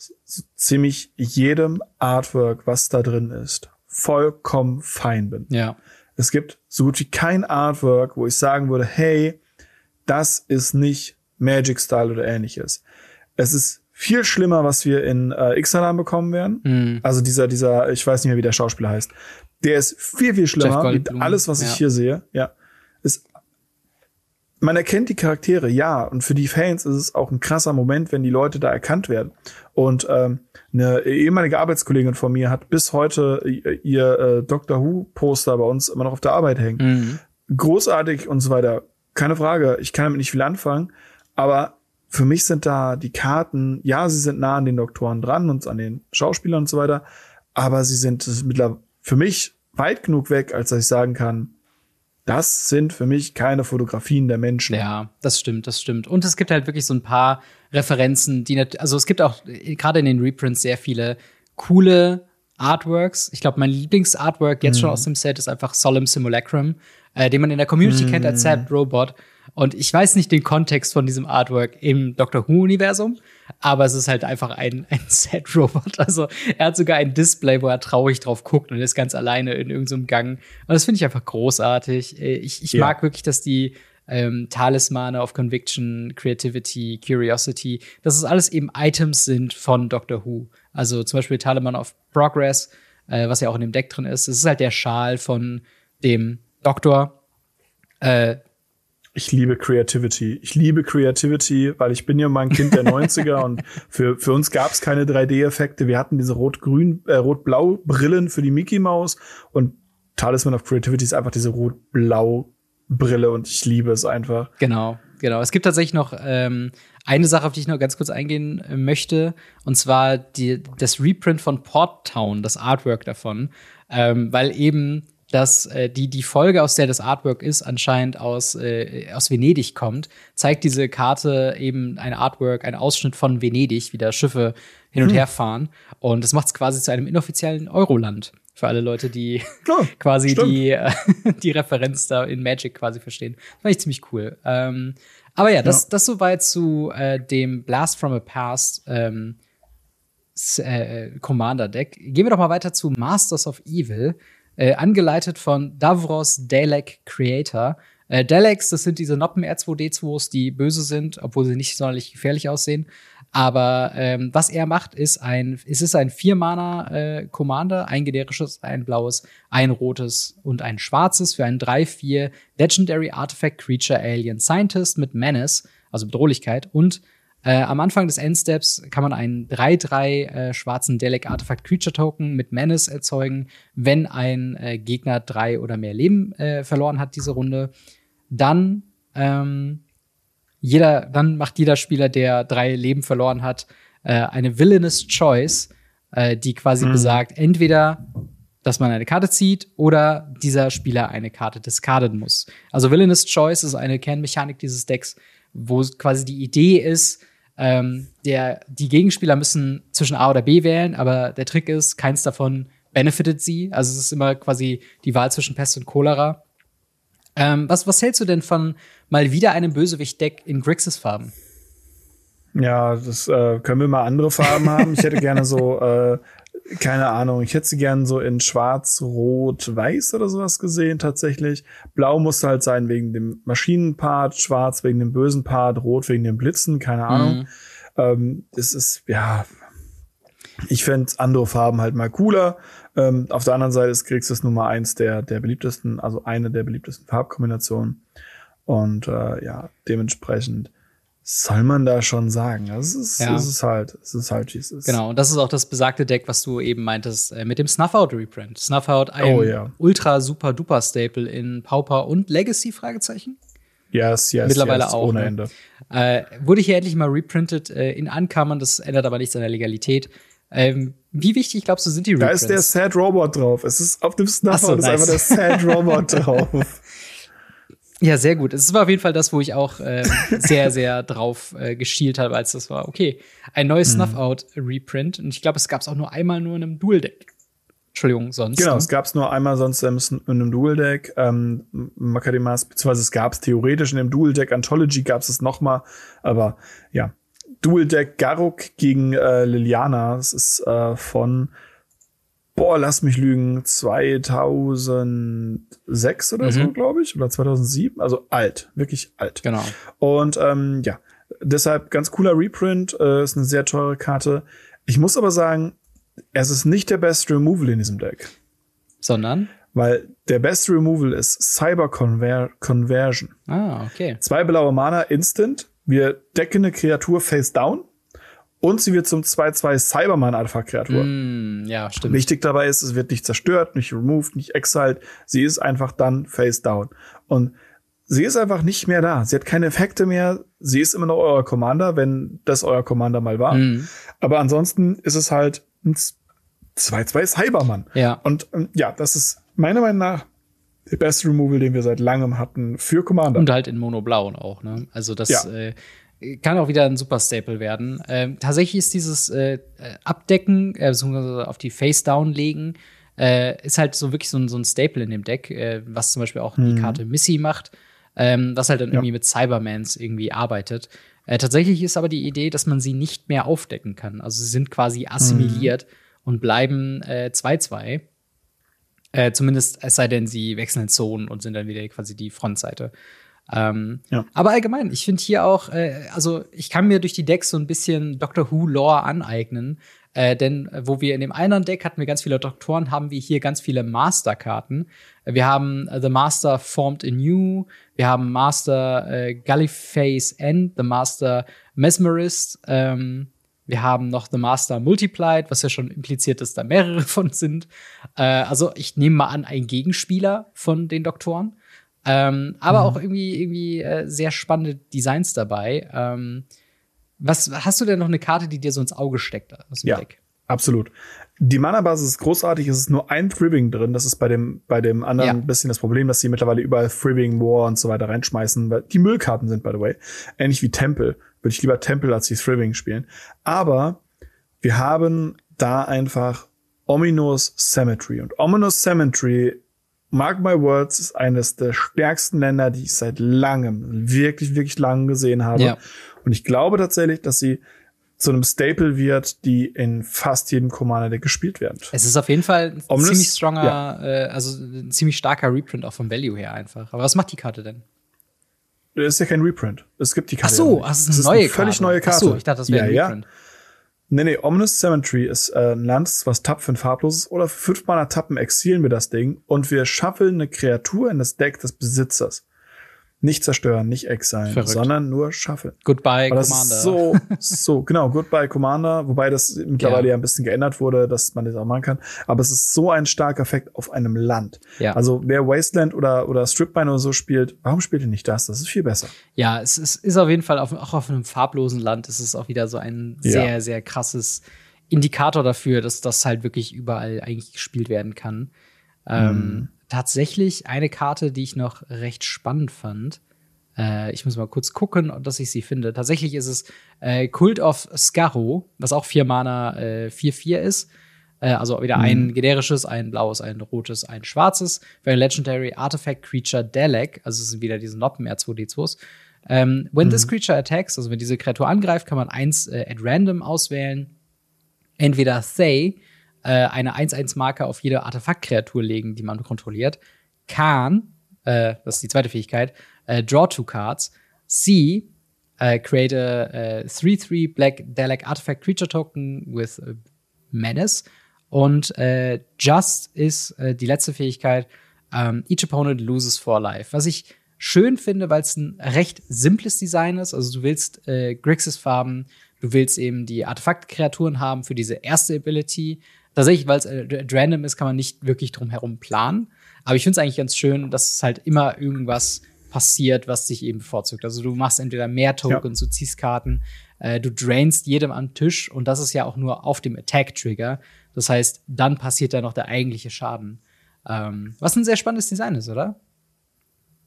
ziemlich jedem Artwork, was da drin ist, vollkommen fein bin. Ja. Es gibt so gut wie kein Artwork, wo ich sagen würde, hey, das ist nicht Magic Style oder ähnliches. Es ist viel schlimmer, was wir in äh, Ixalan bekommen werden. Mhm. Also dieser, dieser, ich weiß nicht mehr, wie der Schauspieler heißt. Der ist viel, viel schlimmer. Alles, was ja. ich hier sehe, ja. Ist, man erkennt die Charaktere, ja. Und für die Fans ist es auch ein krasser Moment, wenn die Leute da erkannt werden. Und ähm, eine ehemalige Arbeitskollegin von mir hat bis heute ihr äh, Doctor Who Poster bei uns immer noch auf der Arbeit hängen. Mhm. Großartig und so weiter keine Frage, ich kann damit nicht viel anfangen, aber für mich sind da die Karten, ja, sie sind nah an den Doktoren dran und an den Schauspielern und so weiter, aber sie sind mittlerweile für mich weit genug weg, als dass ich sagen kann, das sind für mich keine Fotografien der Menschen. Ja, das stimmt, das stimmt. Und es gibt halt wirklich so ein paar Referenzen, die, also es gibt auch gerade in den Reprints sehr viele coole Artworks. Ich glaube, mein Lieblingsartwork jetzt mm. schon mhm. aus dem Set ist einfach Solemn Simulacrum, äh, den man in der Community mm. kennt als Sad Robot. Und ich weiß nicht den Kontext von diesem Artwork im Doctor Who-Universum, aber es ist halt einfach ein, ein Sad-Robot. Also er hat sogar ein Display, wo er traurig drauf guckt und ist ganz alleine in irgendeinem so Gang. Und das finde ich einfach großartig. Äh, ich, ich ja. mag wirklich, dass die ähm, Talismane of Conviction, Creativity, Curiosity, dass es alles eben Items sind von Doctor Who. Also zum Beispiel Talisman of Progress, äh, was ja auch in dem Deck drin ist. Es ist halt der Schal von dem Doktor. Äh, ich liebe Creativity. Ich liebe Creativity, weil ich bin ja mal ein Kind der 90er und für, für uns gab es keine 3D-Effekte. Wir hatten diese rot-grün, äh, rot-blau Brillen für die Mickey Mouse und Talisman of Creativity ist einfach diese rot-blau Brille und ich liebe es einfach. Genau, genau. Es gibt tatsächlich noch ähm, eine Sache, auf die ich noch ganz kurz eingehen äh, möchte, und zwar die, das Reprint von Port Town, das Artwork davon, ähm, weil eben dass äh, die, die Folge, aus der das Artwork ist, anscheinend aus, äh, aus Venedig kommt, zeigt diese Karte eben ein Artwork, ein Ausschnitt von Venedig, wie da Schiffe hin und hm. her fahren. Und das macht es quasi zu einem inoffiziellen Euroland. Für alle Leute, die ja, quasi stimmt. die, äh, die Referenz da in Magic quasi verstehen. Fand ich ziemlich cool. Ähm, aber ja, das, ja. das soweit zu äh, dem Blast from a Past ähm, äh, Commander Deck. Gehen wir doch mal weiter zu Masters of Evil äh, angeleitet von Davros Dalek Creator. Äh, Daleks, das sind diese Noppen R2D2s, die böse sind, obwohl sie nicht sonderlich gefährlich aussehen. Aber ähm, was er macht, ist ein, es ist ein Vier-Mana-Commander, äh, ein generisches, ein blaues, ein rotes und ein schwarzes für ein 3-4 Legendary Artifact Creature Alien Scientist mit Menace, also Bedrohlichkeit und äh, am Anfang des Endsteps kann man einen 3-3 äh, schwarzen Delic Artifact Creature Token mit Menace erzeugen, wenn ein äh, Gegner drei oder mehr Leben äh, verloren hat diese Runde. Dann ähm, jeder, dann macht jeder Spieler, der drei Leben verloren hat, äh, eine Villainous Choice, äh, die quasi mhm. besagt, entweder dass man eine Karte zieht oder dieser Spieler eine Karte discarden muss. Also Villainous Choice ist eine Kernmechanik dieses Decks, wo quasi die Idee ist, ähm, der, die Gegenspieler müssen zwischen A oder B wählen, aber der Trick ist, keins davon benefitet sie. Also es ist immer quasi die Wahl zwischen Pest und Cholera. Ähm, was, was hältst du denn von mal wieder einem Bösewicht-Deck in Grixis Farben? Ja, das äh, können wir mal andere Farben haben. Ich hätte gerne so äh, keine Ahnung, ich hätte sie gern so in schwarz, rot, weiß oder sowas gesehen, tatsächlich. Blau muss halt sein wegen dem Maschinenpart, schwarz wegen dem bösen Part, rot wegen dem Blitzen, keine Ahnung. Mhm. Ähm, es ist, ja, ich fände andere Farben halt mal cooler. Ähm, auf der anderen Seite ist Kriegs Nummer eins der, der beliebtesten, also eine der beliebtesten Farbkombinationen. Und äh, ja, dementsprechend soll man da schon sagen. Das ist, ja. es ist halt, es ist halt, wie es ist. Genau, und das ist auch das besagte Deck, was du eben meintest, äh, mit dem Snuffout-Reprint. Snuffout, ein oh, ja. ultra super duper Staple in Pauper und Legacy, Fragezeichen? Yes, yes, Mittlerweile yes, auch. Ohne ne? Ende. Äh, wurde hier endlich mal reprintet äh, in Uncommon, das ändert aber nichts an der Legalität. Ähm, wie wichtig glaubst du sind die Reprints? Da ist der Sad Robot drauf. Es ist auf dem Snuffout so, nice. ist einfach der Sad Robot drauf. Ja, sehr gut. Es war auf jeden Fall das, wo ich auch äh, sehr, sehr drauf äh, geschielt habe, als das war. Okay, ein neues mhm. Snuff-Out-Reprint. Und ich glaube, es gab es auch nur einmal nur in einem Dual-Deck. Entschuldigung, sonst. Genau, ne? es gab es nur einmal sonst in einem Dual-Deck. Ähm, Makadimas, beziehungsweise es gab es theoretisch in dem Dual-Deck Anthology gab es es noch mal. Aber ja, Dual-Deck Garuk gegen äh, Liliana. Das ist äh, von boah, lass mich lügen, 2006 oder mhm. so, glaube ich, oder 2007, also alt, wirklich alt. Genau. Und ähm, ja, deshalb ganz cooler Reprint, äh, ist eine sehr teure Karte. Ich muss aber sagen, es ist nicht der beste Removal in diesem Deck. Sondern? Weil der beste Removal ist Cyber Conver Conversion. Ah, okay. Zwei blaue Mana, Instant. Wir decken eine Kreatur face down und sie wird zum 2-2 Cyberman-Alpha-Kreatur. Mm, ja, stimmt. Wichtig dabei ist, es wird nicht zerstört, nicht removed, nicht exiled. Sie ist einfach dann face down. Und sie ist einfach nicht mehr da. Sie hat keine Effekte mehr. Sie ist immer noch euer Commander, wenn das euer Commander mal war. Mm. Aber ansonsten ist es halt ein 2-2 Cyberman. Ja. Und ähm, ja, das ist meiner Meinung nach der beste Removal, den wir seit langem hatten für Commander. Und halt in Mono Blau auch, ne? Also das ja. äh, kann auch wieder ein super Staple werden. Ähm, tatsächlich ist dieses äh, Abdecken, äh, beziehungsweise auf die Face-Down legen, äh, ist halt so wirklich so ein, so ein Staple in dem Deck, äh, was zum Beispiel auch mhm. die Karte Missy macht, ähm, was halt dann ja. irgendwie mit Cybermans irgendwie arbeitet. Äh, tatsächlich ist aber die Idee, dass man sie nicht mehr aufdecken kann. Also sie sind quasi assimiliert mhm. und bleiben 2-2. Äh, zumindest es sei denn, sie wechseln Zonen und sind dann wieder quasi die Frontseite. Ähm, ja. Aber allgemein, ich finde hier auch, äh, also ich kann mir durch die Decks so ein bisschen Doctor Who Lore aneignen. Äh, denn äh, wo wir in dem einen Deck hatten wir ganz viele Doktoren, haben wir hier ganz viele Master-Karten. Wir haben äh, The Master Formed Anew, wir haben Master äh, Gallifey's End, The Master Mesmerist, ähm, wir haben noch The Master Multiplied, was ja schon impliziert, dass da mehrere von sind. Äh, also ich nehme mal an, ein Gegenspieler von den Doktoren. Ähm, aber mhm. auch irgendwie, irgendwie äh, sehr spannende Designs dabei. Ähm, was hast du denn noch eine Karte, die dir so ins Auge steckt aus dem ja. Deck? Absolut. Die Mana-Basis ist großartig, es ist nur ein Thriving drin. Das ist bei dem, bei dem anderen Ja. ein bisschen das Problem, dass sie mittlerweile überall Thriving, War und so weiter reinschmeißen, weil die Müllkarten sind, by the way. Ähnlich wie Temple. Würde ich lieber Temple als die Thriving spielen. Aber wir haben da einfach Ominous Cemetery. Und Ominous Cemetery, mark my words, ist eines der stärksten Länder, die ich seit langem, wirklich, wirklich langem gesehen habe. Ja. Und ich glaube tatsächlich, dass sie zu einem Staple wird, die in fast jedem Commander-Deck gespielt werden. Es ist auf jeden Fall ein Ominous, ziemlich stronger, ja. äh, also ein ziemlich starker Reprint auch vom Value her einfach. Aber was macht die Karte denn? Das ist ja kein Reprint. Es gibt die Ach Karte. so, ja ach, es ist eine neue völlig Karte. neue Karte. Ach so, ich dachte, das wäre ja, ein ja. Nee, nee, Ominous Cemetery ist äh, ein Land, was tappt für ein farbloses oder für fünf Mana tappen, exilen wir das Ding und wir schaffeln eine Kreatur in das Deck des Besitzers. Nicht zerstören, nicht exilen, Verrückt. sondern nur schaffeln. Goodbye, Commander. so, so, genau, Goodbye Commander, wobei das mittlerweile Ja. ja. ein bisschen geändert wurde, dass man das auch machen kann. Aber es ist so ein starker Effekt auf einem Land. Ja. Also wer Wasteland oder, oder Stripmine oder so spielt, warum spielt ihr nicht das? Das ist viel besser. Ja, es ist, ist auf jeden Fall auf, auch auf einem farblosen Land ist es auch wieder so ein Ja. sehr, sehr krasses Indikator dafür, dass das halt wirklich überall eigentlich gespielt werden kann. Ähm, tatsächlich eine Karte, die ich noch recht spannend fand. Äh, ich muss mal kurz gucken, dass ich sie finde. Tatsächlich ist es äh, Cult of Scarrow, was auch vier Mana äh, 4-4 ist. Äh, also wieder ein generisches, ein blaues, ein rotes, ein schwarzes. Für ein Legendary Artifact Creature Dalek, also es sind wieder diese Noppen R2D2s. Ähm, when this creature attacks, also wenn diese Kreatur angreift, kann man eins äh, at random auswählen. Entweder Thay, äh, eine 1-1-Marke auf jede Artefaktkreatur legen, die man kontrolliert. Khan, äh, das ist die zweite Fähigkeit, äh, draw two cards. C, äh, create a äh, 3-3 Black Dalek Artifact Creature Token with äh, Menace. Und äh, Just ist äh, die letzte Fähigkeit. Ähm, each opponent loses for life. Was ich schön finde, weil es ein recht simples Design ist. Also du willst äh, Grixis Farben, du willst eben die Artefaktkreaturen haben für diese erste Ability. Tatsächlich, weil es äh, random ist, kann man nicht wirklich drum herum planen. Aber ich finde es eigentlich ganz schön, dass es halt immer irgendwas passiert, was dich eben bevorzugt. Also du machst entweder mehr Tokens, du ziehst Karten, äh, du drainst jedem am Tisch und das ist ja auch nur auf dem Attack-Trigger. Das heißt, dann passiert da noch der eigentliche Schaden. Ähm, was ein sehr spannendes Design ist, oder?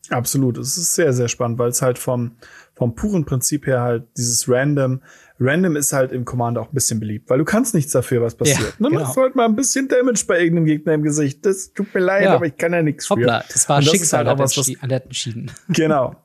Absolut. Es ist sehr, sehr spannend, weil es halt vom, vom puren Prinzip her halt dieses Random, Random ist halt im Commander auch ein bisschen beliebt, weil du kannst nichts dafür, was passiert. Ja, ne? genau. Machst halt mal ein bisschen Damage bei irgendeinem Gegner im Gesicht. Das tut mir leid, Ja. aber ich kann ja nichts für. Hoppla, das war das Schicksal halt was, was entschieden. Genau.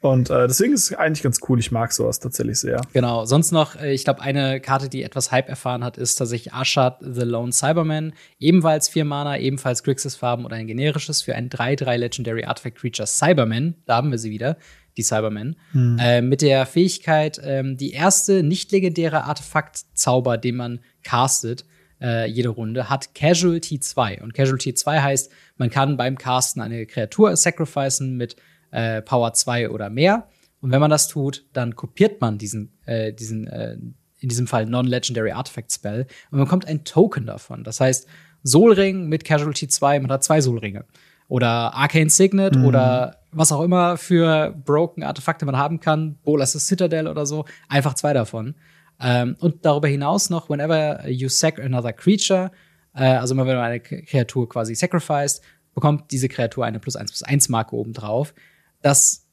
Und äh, deswegen ist es eigentlich ganz cool. Ich mag sowas tatsächlich sehr. Genau. Sonst noch, äh, ich glaube, eine Karte, die etwas Hype erfahren hat, ist tatsächlich Ashad the Lone Cyberman. Ebenfalls vier Mana, ebenfalls Grixis Farben oder ein generisches für ein 3-3 Legendary Artifact Creature Cyberman. Da haben wir sie wieder, die Cybermen. Äh, mit der Fähigkeit, ähm, die erste nicht legendäre Artefakt-Zauber, den man castet, äh, jede Runde, hat Casualty 2. Und Casualty 2 heißt, man kann beim Casten eine Kreatur sacrificen mit äh, Power 2 oder mehr. Und wenn man das tut, dann kopiert man diesen, äh, diesen äh, in diesem Fall Non-Legendary Artifact Spell und man bekommt ein Token davon. Das heißt, Soulring mit Casualty 2, man hat zwei Soulringe. Oder Arcane Signet oder was auch immer für broken Artefakte man haben kann, Bolas Citadel oder so, einfach zwei davon. Ähm, und darüber hinaus noch, whenever you sack another creature, äh, also immer wenn man eine Kreatur quasi sacrificed, bekommt diese Kreatur eine plus 1 plus 1 Marke obendrauf. Das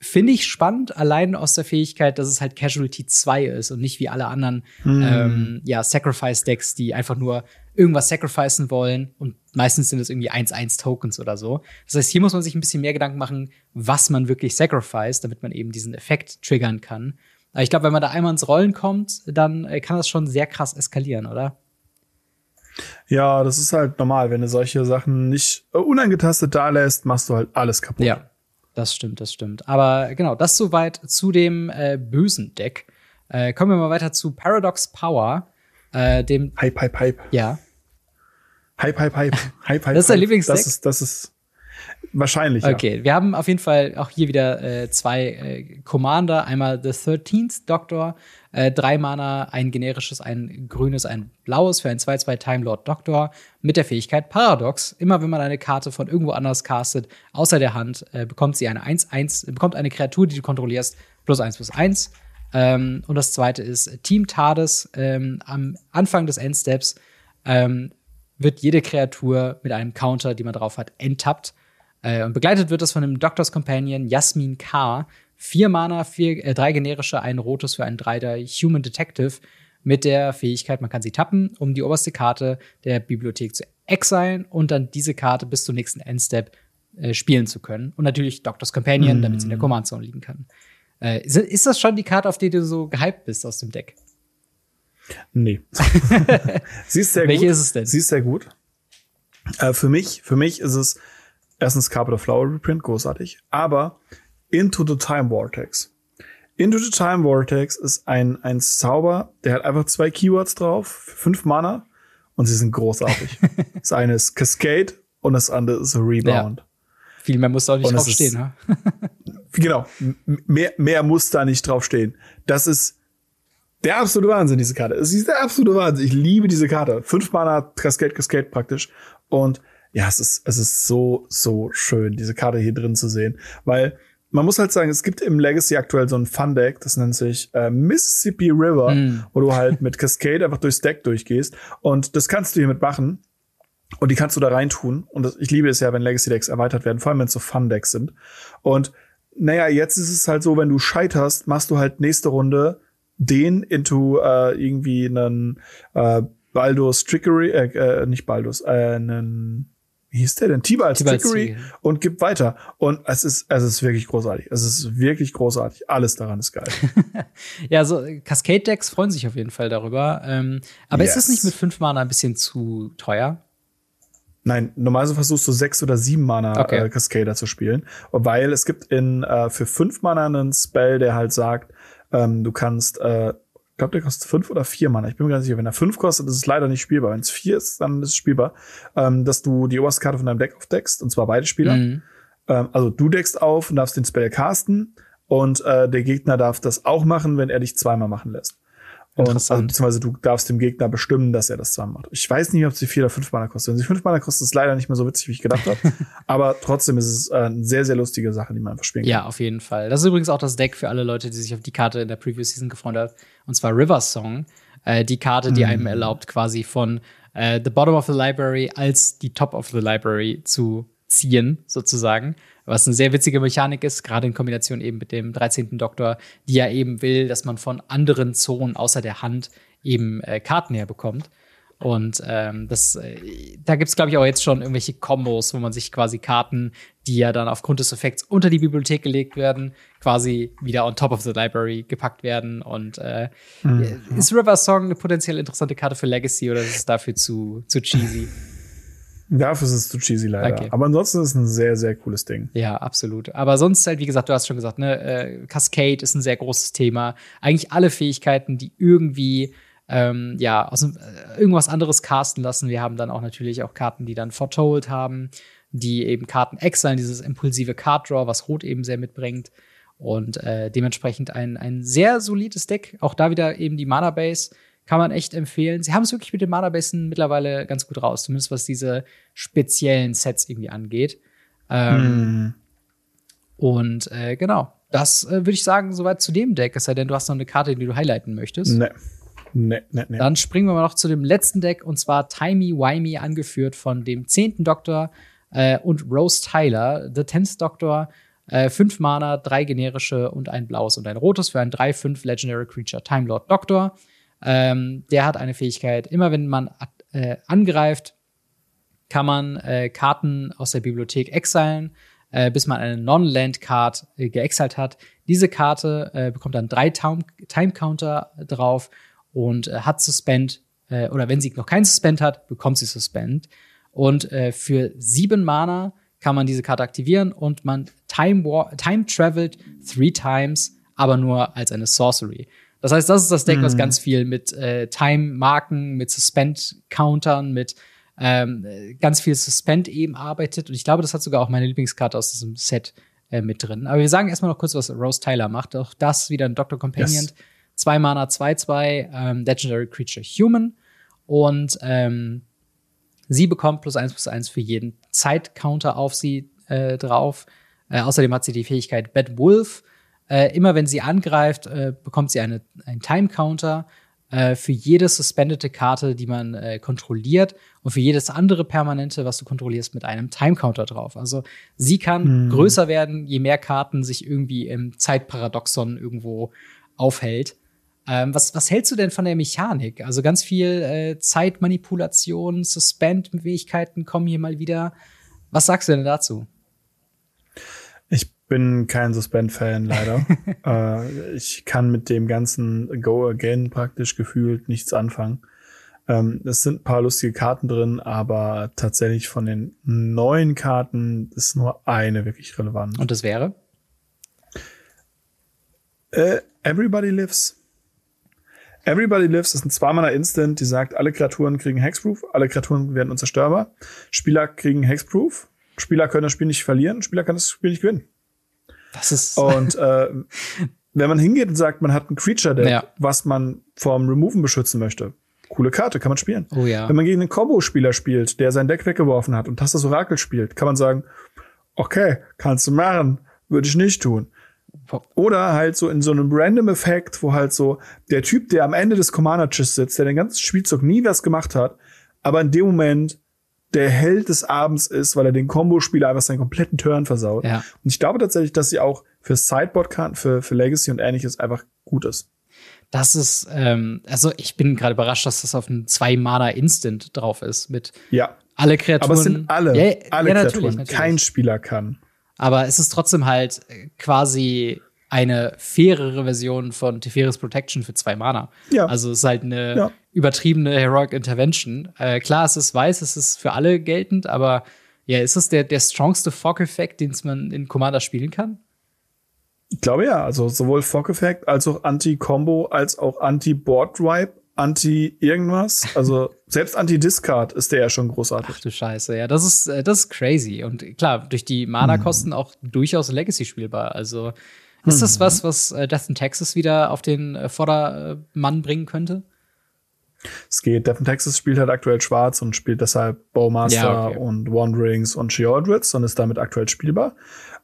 finde ich spannend, allein aus der Fähigkeit, dass es halt Casualty 2 ist und nicht wie alle anderen ähm, ja, Sacrifice-Decks, die einfach nur irgendwas sacrificen wollen und meistens sind es irgendwie 1-1 Tokens oder so. Das heißt, hier muss man sich ein bisschen mehr Gedanken machen, was man wirklich sacrifice, damit man eben diesen Effekt triggern kann. Aber ich glaube, wenn man da einmal ins Rollen kommt, dann äh, kann das schon sehr krass eskalieren, oder? Ja, das ist halt normal. Wenn du solche Sachen nicht äh, unangetastet da lässt, machst du halt alles kaputt. Ja, das stimmt, das stimmt. Aber genau, das soweit zu dem äh, bösen Deck. Äh, kommen wir mal weiter zu Paradox Power, äh, dem Hype, hype, hype. ja, Hype, hype, hype. Hype, hype. Das ist dein. Lieblingsdeck? Das ist, das ist wahrscheinlich. Ja. Okay, wir haben auf jeden Fall auch hier wieder äh, zwei äh, Commander. Einmal The 13th Doctor, äh, drei Mana, ein generisches, ein grünes, ein blaues für ein 2-2 Time Lord Doctor mit der Fähigkeit Paradox. Immer wenn man eine Karte von irgendwo anders castet, außer der Hand, äh, bekommt sie eine 1-1, bekommt eine Kreatur, die du kontrollierst, plus 1 plus 1. Ähm, und das zweite ist Team TARDIS. Ähm, am Anfang des Endsteps ähm, wird jede Kreatur mit einem Counter, die man drauf hat, enttappt. Äh, und begleitet wird das von dem Doctor's Companion Jasmin K. Vier Mana, vier, äh, drei generische, ein rotes für einen Dreider Human Detective mit der Fähigkeit, man kann sie tappen, um die oberste Karte der Bibliothek zu exilen und dann diese Karte bis zum nächsten Endstep äh, spielen zu können. Und natürlich Doctor's Companion, mm. damit sie in der Command Zone liegen kann. Äh, ist, ist das schon die Karte, auf die du so gehypt bist aus dem Deck? Nee. sie ist sehr Welche gut. ist es denn? Sie ist sehr gut. Äh, für mich, für mich ist es erstens Carpet of Flower Reprint, großartig. Aber Into the Time Vortex. Into the Time Vortex ist ein, ein Zauber, der hat einfach zwei Keywords drauf, fünf Mana, und sie sind großartig. das eine ist Cascade und das andere ist Rebound. Ja. Viel mehr muss da nicht draufstehen, ne? genau. Mehr, mehr muss da nicht draufstehen. Das ist der absolute Wahnsinn, diese Karte. Es ist der absolute Wahnsinn. Ich liebe diese Karte. Fünf Mana, Cascade, Cascade praktisch. Und ja, es ist, es ist so, so schön, diese Karte hier drin zu sehen. Weil man muss halt sagen, es gibt im Legacy aktuell so ein Fun-Deck, das nennt sich äh, Mississippi River, mm. wo du halt mit Cascade einfach durchs Deck durchgehst. Und das kannst du hiermit machen. Und die kannst du da reintun. Und das, ich liebe es ja, wenn Legacy-Decks erweitert werden, vor allem wenn es so Fun-Decks sind. Und naja, jetzt ist es halt so, wenn du scheiterst, machst du halt nächste Runde den into äh, irgendwie einen äh, Baldur's Trickery, äh, äh, nicht Baldur's, äh, einen wie hieß der denn? Tibal's Trickery und gibt weiter. Und es ist, es ist wirklich großartig. Es ist wirklich großartig. Alles daran ist geil. ja, so Cascade-Decks freuen sich auf jeden Fall darüber. Ähm, aber yes. ist es nicht mit fünf Mana ein bisschen zu teuer? Nein, normalerweise versuchst du sechs oder sieben Mana okay. äh, Cascader zu spielen, weil es gibt in äh, für fünf Mana einen Spell, der halt sagt, ähm, du kannst, äh, ich glaube, der kostet fünf oder vier Mana. Ich bin mir gar nicht sicher. Wenn er fünf kostet, ist es leider nicht spielbar. Wenn es vier ist, dann ist es spielbar. Ähm, dass du die oberste Karte von deinem Deck aufdeckst, und zwar beide Spieler. Mhm. Ähm, also du deckst auf und darfst den Spell casten und äh, der Gegner darf das auch machen, wenn er dich zweimal machen lässt. Und, also, beziehungsweise du darfst dem Gegner bestimmen, dass er das zweimal macht. Ich weiß nicht, ob sie vier oder fünf Mana kostet. Wenn sie fünf Mana kostet, ist es leider nicht mehr so witzig, wie ich gedacht habe. Aber trotzdem ist es äh, eine sehr, sehr lustige Sache, die man einfach spielen kann. Ja, auf jeden Fall. Das ist übrigens auch das Deck für alle Leute, die sich auf die Karte in der Previous Season gefreut haben. Und zwar River Song. Äh, die Karte, die mhm. einem erlaubt, quasi von äh, The Bottom of the Library als die Top of the Library zu ziehen, sozusagen. Was eine sehr witzige Mechanik ist, gerade in Kombination eben mit dem 13. Doktor, die ja eben will, dass man von anderen Zonen außer der Hand eben äh, Karten herbekommt. Und ähm, das, äh, da gibt's glaube ich, auch jetzt schon irgendwelche Kombos, wo man sich quasi Karten, die ja dann aufgrund des Effekts unter die Bibliothek gelegt werden, quasi wieder on top of the library gepackt werden. Und äh, mhm. ist River Song eine potenziell interessante Karte für Legacy oder ist es dafür zu, zu cheesy? Dafür ist es zu cheesy leider. Okay. Aber ansonsten ist es ein sehr, sehr cooles Ding. Ja, absolut. Aber sonst halt, wie gesagt, du hast schon gesagt, ne, äh, Cascade ist ein sehr großes Thema. Eigentlich alle Fähigkeiten, die irgendwie ähm, ja, aus äh, irgendwas anderes casten lassen. Wir haben dann auch natürlich auch Karten, die dann Foretold haben, die eben Karten exilen, dieses impulsive Card Draw, was Rot eben sehr mitbringt. Und äh, dementsprechend ein, ein sehr solides Deck. Auch da wieder eben die Mana Base kann man echt empfehlen. Sie haben es wirklich mit den Mana-Basen mittlerweile ganz gut raus, zumindest was diese speziellen Sets irgendwie angeht. Ähm, mm. Und äh, genau, das äh, würde ich sagen, soweit zu dem Deck, es sei denn, du hast noch eine Karte, die du highlighten möchtest. Nee. Nee, nee, nee. Dann springen wir mal noch zu dem letzten Deck und zwar Timey Wimey, angeführt von dem zehnten Doktor äh, und Rose Tyler, The Tenth Doktor. Äh, fünf Mana, drei generische und ein blaues und ein rotes für ein 3-5 Legendary Creature Time Lord Doctor. Ähm, der hat eine Fähigkeit, immer wenn man äh, angreift, kann man äh, Karten aus der Bibliothek exilen, äh, bis man eine Non-Land-Card äh, geexalt hat. Diese Karte äh, bekommt dann drei Time-Counter drauf und äh, hat Suspend, äh, oder wenn sie noch keinen Suspend hat, bekommt sie Suspend. Und äh, für sieben Mana kann man diese Karte aktivieren und man time, time travelt three times, aber nur als eine Sorcery. Das heißt, das ist das Deck, mhm. was ganz viel mit äh, Time-Marken, mit Suspend-Countern, mit ähm, ganz viel Suspend eben arbeitet. Und ich glaube, das hat sogar auch meine Lieblingskarte aus diesem Set äh, mit drin. Aber wir sagen erstmal noch kurz, was Rose Tyler macht. Auch das wieder ein Dr. Companion. Yes. Zwei Mana, 2-2, ähm, Legendary Creature Human. Und ähm, sie bekommt plus eins plus eins für jeden Zeit-Counter auf sie äh, drauf. Äh, außerdem hat sie die Fähigkeit Bad Wolf Äh, immer wenn sie angreift, äh, bekommt sie eine, einen Time-Counter äh, für jede suspendete Karte, die man äh, kontrolliert und für jedes andere Permanente, was du kontrollierst, mit einem Time-Counter drauf. Also sie kann hm. größer werden, je mehr Karten sich irgendwie im Zeitparadoxon irgendwo aufhält. Ähm, was, was hältst du denn von der Mechanik? Also ganz viel äh, Zeitmanipulation, Suspend-Fähigkeiten kommen hier mal wieder. Was sagst du denn dazu? Ich bin kein Suspend-Fan, leider. äh, ich kann mit dem ganzen Go Again praktisch gefühlt nichts anfangen. Ähm, es sind ein paar lustige Karten drin, aber tatsächlich von den neuen Karten ist nur eine wirklich relevant. Und das wäre? Äh, Everybody Lives. Everybody Lives ist ein zweimaler Instant, die sagt, alle Kreaturen kriegen Hexproof, alle Kreaturen werden unzerstörbar. Spieler kriegen Hexproof. Spieler können das Spiel nicht verlieren, Spieler kann das Spiel nicht gewinnen. Das ist. Und äh, wenn man hingeht und sagt, man hat ein Creature-Deck, ja. was man vom Removen beschützen möchte, coole Karte, kann man spielen. Oh ja. Wenn man gegen einen Combo-Spieler spielt, der sein Deck weggeworfen hat und das Orakel spielt, kann man sagen, okay, kannst du machen, würde ich nicht tun. Oder halt so in so einem Random-Effekt, wo halt so der Typ, der am Ende des Commander-Chess sitzt, der den ganzen Spielzug nie was gemacht hat, aber in dem Moment der Held des Abends ist, weil er den Combo-Spieler einfach seinen kompletten Turn versaut. Ja. Und ich glaube tatsächlich, dass sie auch für Sideboard-Karten, für, für Legacy und ähnliches einfach gut ist. Das ist, ähm, also ich bin gerade überrascht, dass das auf einem Zwei-Mana-Instant drauf ist mit ja. alle Kreaturen. Aber es sind alle, ja, alle ja, Kreaturen. Natürlich, natürlich. Kein Spieler kann. Aber es ist trotzdem halt quasi eine fairere Version von Teferis Protection für zwei Mana. Ja. Also es ist halt eine ja. übertriebene Heroic Intervention. Äh, klar, es ist weiß, es ist für alle geltend, aber ja, ist es der, der strongste Fog-Effekt, den man in Commander spielen kann? Ich glaube ja, also sowohl Fog-Effekt als auch Anti-Combo als auch Anti-Board-Ripe Anti-Irgendwas. Also selbst Anti-Discard ist der ja schon großartig. Ach du Scheiße, ja, das ist, äh, das ist crazy. Und klar, durch die Mana-Kosten hm. auch durchaus Legacy spielbar. Also ist das mhm. was, was äh, Death in Texas wieder auf den äh, Vordermann bringen könnte? Es geht. Death in Texas spielt halt aktuell schwarz und spielt deshalb Bowmaster ja, okay. und Wanderings und Sheordrits und ist damit aktuell spielbar.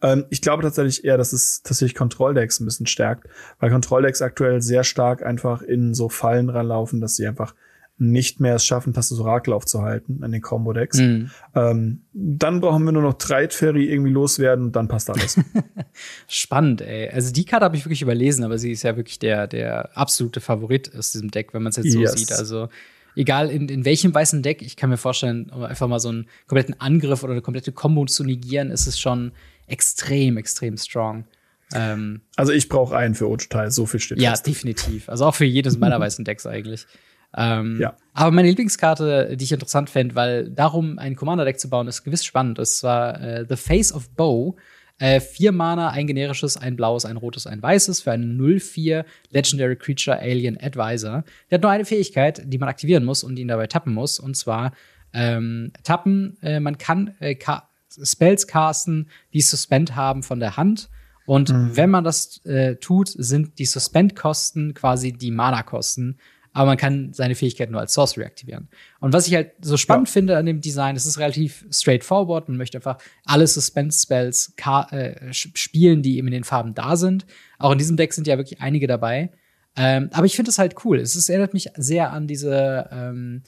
Ähm, ich glaube tatsächlich eher, dass es tatsächlich Kontrolldecks ein bisschen stärkt, weil Kontrolldecks aktuell sehr stark einfach in so Fallen ranlaufen, dass sie einfach nicht mehr es schaffen, Tastes Orakel aufzuhalten an den Combo-Decks. Mhm. Ähm, dann brauchen wir nur noch Trade-Ferry irgendwie loswerden und dann passt alles. Spannend, ey. Also die Karte habe ich wirklich überlesen, aber sie ist ja wirklich der, der absolute Favorit aus diesem Deck, wenn man es jetzt so yes. sieht. Also egal in, in welchem weißen Deck, ich kann mir vorstellen, um einfach mal so einen kompletten Angriff oder eine komplette Combo zu negieren, ist es schon extrem, extrem strong. Ähm, also ich brauche einen für Ojutai, so viel steht Ja, fest. definitiv. Also auch für jedes meiner weißen Decks eigentlich. Ähm, ja. Aber meine Lieblingskarte, die ich interessant fände, weil darum ein Commander-Deck zu bauen, ist gewiss spannend. Das war äh, The Face of Bow. Äh, vier Mana, ein generisches, ein blaues, ein rotes, ein weißes für einen 0-4 Legendary Creature Alien Advisor. Der hat nur eine Fähigkeit, die man aktivieren muss und ihn dabei tappen muss. Und zwar ähm, tappen, äh, man kann äh, ka Spells casten, die Suspend haben von der Hand. Und mhm. wenn man das äh, tut, sind die Suspend-Kosten quasi die Mana-Kosten aber man kann seine Fähigkeit nur als Sorcery aktivieren. Und was ich halt so spannend ja. finde an dem Design, es ist relativ straightforward. Man möchte einfach alle Suspense-Spells äh, spielen, die eben in den Farben da sind. Auch in diesem Deck sind ja wirklich einige dabei. Ähm, aber ich finde es halt cool. Es ist, erinnert mich sehr an diese, ähm,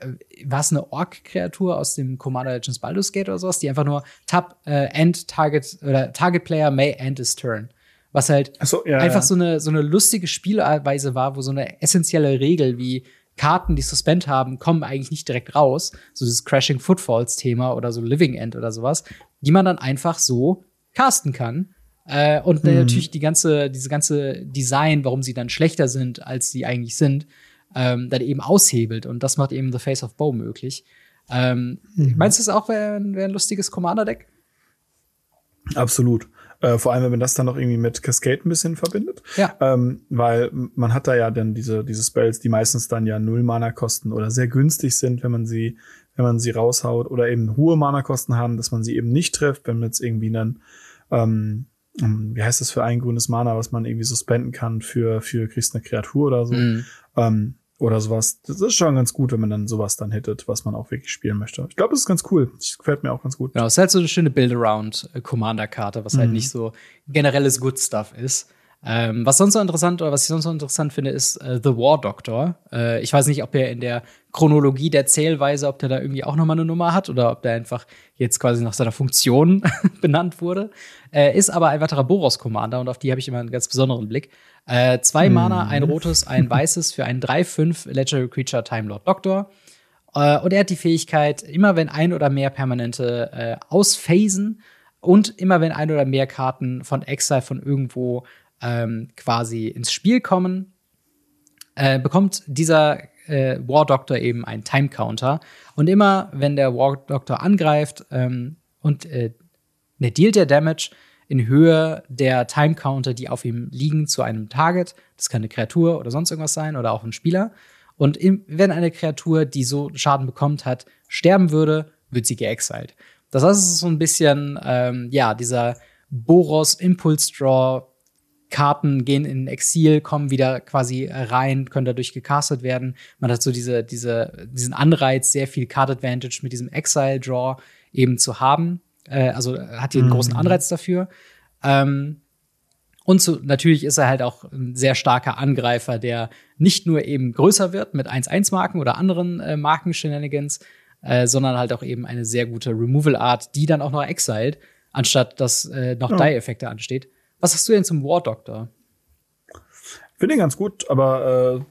äh, war es eine Ork-Kreatur aus dem Commander Legends Baldur's Gate oder sowas, die einfach nur Tab, äh, End, Target, oder Target Player may end his turn was halt so, ja, einfach ja. so eine so eine lustige Spielweise war, wo so eine essentielle Regel wie Karten, die Suspend haben, kommen eigentlich nicht direkt raus, so dieses Crashing Footfalls Thema oder so Living End oder sowas, die man dann einfach so casten kann. Äh, und mhm. natürlich die ganze, diese ganze Design, warum sie dann schlechter sind, als sie eigentlich sind, ähm, dann eben aushebelt. Und das macht eben The Face of Bow möglich. Ähm, mhm. Meinst du es auch wäre wär ein lustiges Commander-Deck? Absolut. Äh, vor allem, wenn man das dann noch irgendwie mit Cascade ein bisschen verbindet. Ja. Ähm, weil man hat da ja dann diese, diese Spells, die meistens dann ja null Mana kosten oder sehr günstig sind, wenn man sie, wenn man sie raushaut oder eben hohe Mana kosten haben, dass man sie eben nicht trifft, wenn man jetzt irgendwie dann, ähm, wie heißt das für ein grünes Mana, was man irgendwie suspenden kann für, für kriegst eine Kreatur oder so. Mhm. Ähm, oder sowas. Das ist schon ganz gut, wenn man dann sowas dann hittet, was man auch wirklich spielen möchte. Ich glaube, das ist ganz cool. Das gefällt mir auch ganz gut. Genau, es ist halt so eine schöne Build-Around-Commander-Karte, was halt mhm. halt nicht so generelles Good Stuff ist. Ähm, was sonst noch interessant oder was ich sonst noch interessant finde, ist äh, The War Doctor. Äh, ich weiß nicht, ob er in der Chronologie der Zählweise, ob der da irgendwie auch nochmal eine Nummer hat oder ob der einfach jetzt quasi nach seiner Funktion benannt wurde. Äh, ist aber ein weiterer Boros-Commander und auf die habe ich immer einen ganz besonderen Blick. Äh, zwei hm. Mana, ein rotes, ein weißes für einen 3-5 Legendary Creature Time Lord Doctor. Äh, und er hat die Fähigkeit, immer wenn ein oder mehr Permanente äh, ausphasen und immer wenn ein oder mehr Karten von Exile von irgendwo ähm, quasi ins Spiel kommen, äh, bekommt dieser äh, War Doctor eben einen Time Counter. Und immer, wenn der War Doctor angreift ähm, und äh, ne, dealt der Damage in Höhe der Time Counter, die auf ihm liegen, zu einem Target. Das kann eine Kreatur oder sonst irgendwas sein oder auch ein Spieler. Und im, wenn eine Kreatur, die so Schaden bekommt hat, sterben würde, wird sie geexiled. Das heißt, es ist so ein bisschen, ähm, ja, dieser Boros Impulse Draw Karten gehen in Exil, kommen wieder quasi rein, können dadurch gecastet werden. Man hat so diese, diese, diesen Anreiz, sehr viel Card Advantage mit diesem Exile Draw eben zu haben. Äh, also hat hier einen mhm. großen Anreiz dafür. Ähm, und so, natürlich ist er halt auch ein sehr starker Angreifer, der nicht nur eben größer wird mit 1-1-Marken oder anderen äh, Marken-Shenanigans, äh, sondern halt auch eben eine sehr gute Removal-Art, die dann auch noch exiled, anstatt dass äh, noch ja. Die-Effekte ansteht. Was hast du denn zum War Doctor? Finde ihn ganz gut, aber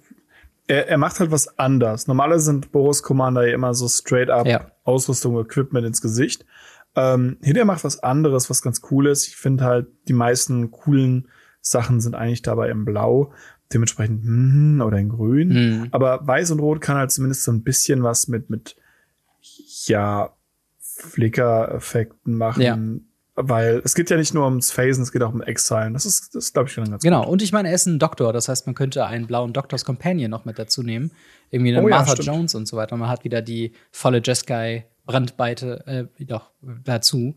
äh, er, er macht halt was anders. Normalerweise sind Boros Commander ja immer so straight up ja. Ausrüstung, Equipment ins Gesicht. Ähm, Hinter macht was anderes, was ganz cool ist. Ich finde halt, die meisten coolen Sachen sind eigentlich dabei im Blau. Dementsprechend, hm, oder in Grün. Mhm. Aber Weiß und Rot kann halt zumindest so ein bisschen was mit, mit, ja, Flicker-Effekten machen. Ja. Weil es geht ja nicht nur ums Phasen, es geht auch um Exilen. Das ist, das glaube ich, schon ganz Genau, gut. und ich meine, er ist ein Doktor. Das heißt, man könnte einen blauen Doctors Companion noch mit dazu nehmen. Irgendwie eine oh, Martha ja, Jones und so weiter. Und man hat wieder die volle Jeskai Brandweite äh, doch dazu.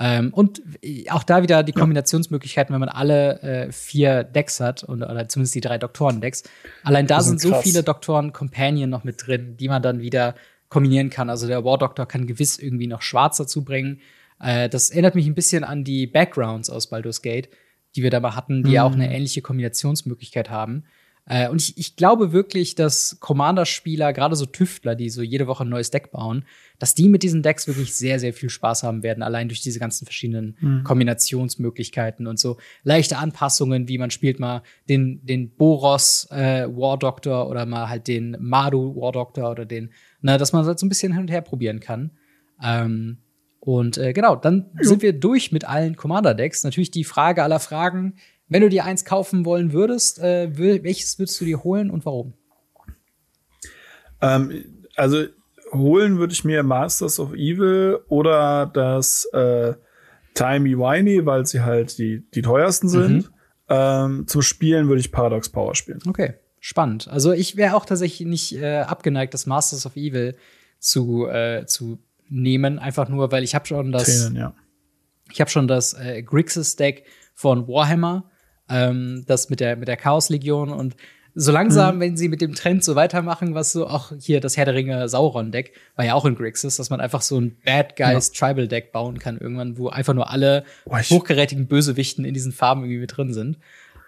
Ähm, und auch da wieder die Kombinationsmöglichkeiten, wenn man alle äh, vier Decks hat, und, oder zumindest die drei Doktoren-Decks. Allein da sind, sind so viele Doktoren-Companion noch mit drin, die man dann wieder kombinieren kann. Also der War Doctor kann gewiss irgendwie noch Schwarz dazu bringen. Äh, das erinnert mich ein bisschen an die Backgrounds aus Baldur's Gate, die wir da mal hatten, die mhm. ja auch eine ähnliche Kombinationsmöglichkeit haben. Äh, und ich, ich glaube wirklich, dass Commander-Spieler, gerade so Tüftler, die so jede Woche ein neues Deck bauen, dass die mit diesen Decks wirklich sehr, sehr viel Spaß haben werden, allein durch diese ganzen verschiedenen mhm. Kombinationsmöglichkeiten und so leichte Anpassungen, wie man spielt mal den, den Boros äh, War Doctor oder mal halt den Madu War Doctor oder den, na, dass man halt so ein bisschen hin und her probieren kann. Ähm, und äh, genau, dann jo. sind wir durch mit allen Commander-Decks. Natürlich die Frage aller Fragen. Wenn du dir eins kaufen wollen würdest, äh, welches würdest du dir holen und warum? Ähm, also holen würde ich mir Masters of Evil oder das äh, Timey Winey, weil sie halt die, die teuersten sind. Mhm. Ähm, zum Spielen würde ich Paradox Power spielen. Okay, spannend. Also ich wäre auch tatsächlich nicht äh, abgeneigt, das Masters of Evil zu, äh, zu nehmen, einfach nur, weil ich habe schon das, Tränen, ja. ich habe schon das äh, Grixis Deck von Warhammer, ähm, das mit der mit der Chaos Legion und so langsam, mhm. wenn sie mit dem Trend so weitermachen, was so auch hier das Herr der Ringe Sauron Deck war ja auch in Grixis, dass man einfach so ein Bad Guys ja. Tribal Deck bauen kann irgendwann, wo einfach nur alle oh, hochgerätigen Bösewichten in diesen Farben irgendwie mit drin sind.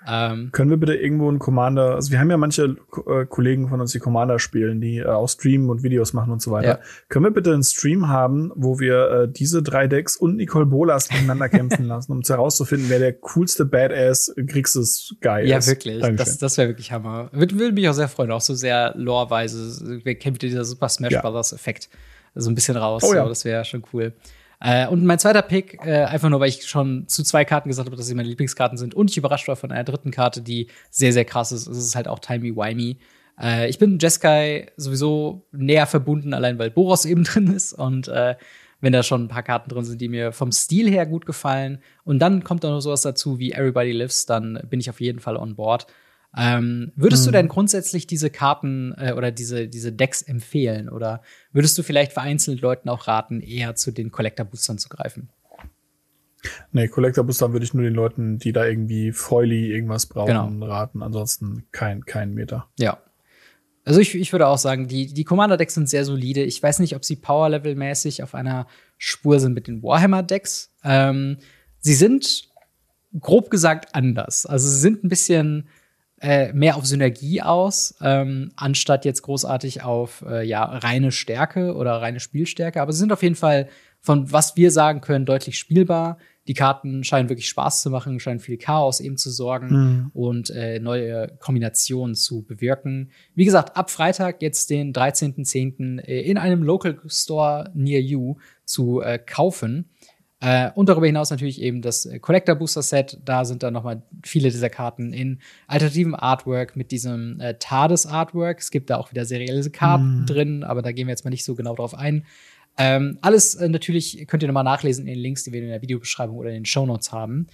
Ähm, Können wir bitte irgendwo einen Commander, also wir haben ja manche äh, Kollegen von uns, die Commander spielen, die äh, auch streamen und Videos machen und so weiter. Ja. Können wir bitte einen Stream haben, wo wir äh, diese drei Decks und Nicole Bolas gegeneinander kämpfen lassen, um herauszufinden, wer der coolste Badass Grixis-Guy ja, ist? Ja, wirklich. Dankeschön. Das, das wäre wirklich Hammer. Würde, würde mich auch sehr freuen, auch so sehr loreweise. Wir kennen wieder dieser Super Smash ja. Brothers Effekt so ein bisschen raus. Oh, ja. So, das wäre schon cool. Äh, und mein zweiter Pick, äh, einfach nur, weil ich schon zu zwei Karten gesagt habe, dass sie meine Lieblingskarten sind und ich überrascht war von einer dritten Karte, die sehr, sehr krass ist. Es ist halt auch Timey-Wimey. Äh, ich bin Jeskai sowieso näher verbunden, allein weil Boros eben drin ist und äh, wenn da schon ein paar Karten drin sind, die mir vom Stil her gut gefallen und dann kommt da noch sowas dazu wie Everybody Lives, dann bin ich auf jeden Fall on board. Ähm, würdest mhm. du denn grundsätzlich diese Karten äh, oder diese, diese Decks empfehlen? Oder würdest du vielleicht vereinzelt Leuten auch raten, eher zu den Collector-Boostern zu greifen? Nee, Collector-Booster würde ich nur den Leuten, die da irgendwie Foily irgendwas brauchen, genau. raten. Ansonsten kein, kein Meter. Ja. Also ich, ich würde auch sagen, die, die Commander-Decks sind sehr solide. Ich weiß nicht, ob sie Power-Level-mäßig auf einer Spur sind mit den Warhammer-Decks. Ähm, sie sind grob gesagt anders. Also sie sind ein bisschen äh, mehr auf Synergie aus, ähm, anstatt jetzt großartig auf äh, ja, reine Stärke oder reine Spielstärke. Aber sie sind auf jeden Fall von was wir sagen können, deutlich spielbar. Die Karten scheinen wirklich Spaß zu machen, scheinen viel Chaos eben zu sorgen mhm. und äh, neue Kombinationen zu bewirken. Wie gesagt, ab Freitag, jetzt den 13.10. Äh, in einem Local Store near you zu äh, kaufen. Äh, und darüber hinaus natürlich eben das Collector Booster Set. Da sind dann nochmal viele dieser Karten in alternativen Artwork mit diesem äh, TARDIS Artwork. Es gibt da auch wieder serielle Karten mm. drin, aber da gehen wir jetzt mal nicht so genau drauf ein. Ähm, alles äh, natürlich könnt ihr nochmal nachlesen in den Links, die wir in der Videobeschreibung oder in den Show Notes haben.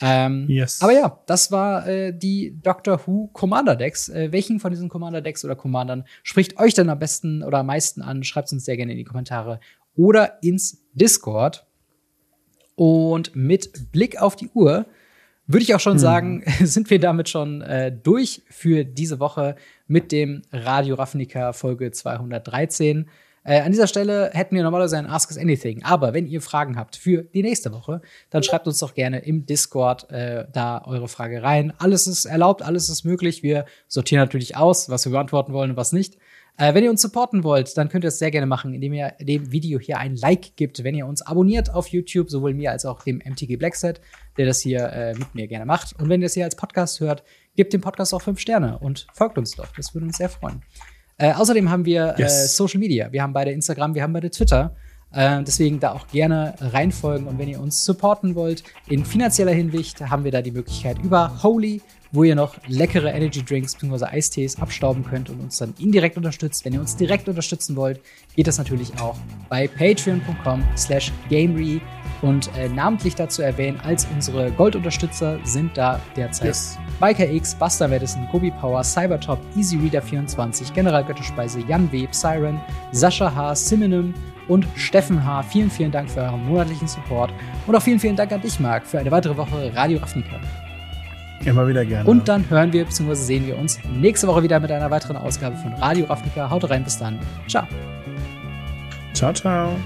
Ähm, yes. Aber ja, das war äh, die Doctor Who Commander Decks. Äh, welchen von diesen Commander Decks oder Commandern spricht euch denn am besten oder am meisten an? Schreibt es uns sehr gerne in die Kommentare oder ins Discord. Und mit Blick auf die Uhr würde ich auch schon hm. sagen, sind wir damit schon äh, durch für diese Woche mit dem Radio Ravnica Folge 213. Äh, an dieser Stelle hätten wir normalerweise ein Ask Us Anything. Aber wenn ihr Fragen habt für die nächste Woche, dann schreibt uns doch gerne im Discord äh, da eure Frage rein. Alles ist erlaubt, alles ist möglich. Wir sortieren natürlich aus, was wir beantworten wollen und was nicht. Äh, wenn ihr uns supporten wollt, dann könnt ihr es sehr gerne machen, indem ihr dem Video hier ein Like gibt, wenn ihr uns abonniert auf YouTube, sowohl mir als auch dem MTG Blackset, der das hier äh, mit mir gerne macht. Und wenn ihr es hier als Podcast hört, gebt dem Podcast auch fünf Sterne und folgt uns doch. Das würde uns sehr freuen. Äh, außerdem haben wir äh, yes. Social Media. Wir haben beide Instagram, wir haben beide Twitter. Äh, deswegen da auch gerne reinfolgen. Und wenn ihr uns supporten wollt, in finanzieller Hinsicht, haben wir da die Möglichkeit über Holy, wo ihr noch leckere Energy Drinks bzw. Eistees abstauben könnt und uns dann indirekt unterstützt. Wenn ihr uns direkt unterstützen wollt, geht das natürlich auch bei patreon.com slash gamery. Und äh, namentlich dazu erwähnen, als unsere Goldunterstützer sind da derzeit yes. Biker X, Buster Madison, Gobi Power, Cybertop, Easy Reader 24, General Götterspeise, Jan Web, Siren, Sascha H., Simonym und Steffen H. Vielen, vielen Dank für euren monatlichen Support und auch vielen, vielen Dank an dich, Marc, für eine weitere Woche Radio Ravnica. Immer wieder gerne. Und dann hören wir bzw. sehen wir uns nächste Woche wieder mit einer weiteren Ausgabe von Radio Ravnica. Haut rein, bis dann. Ciao. Ciao, ciao.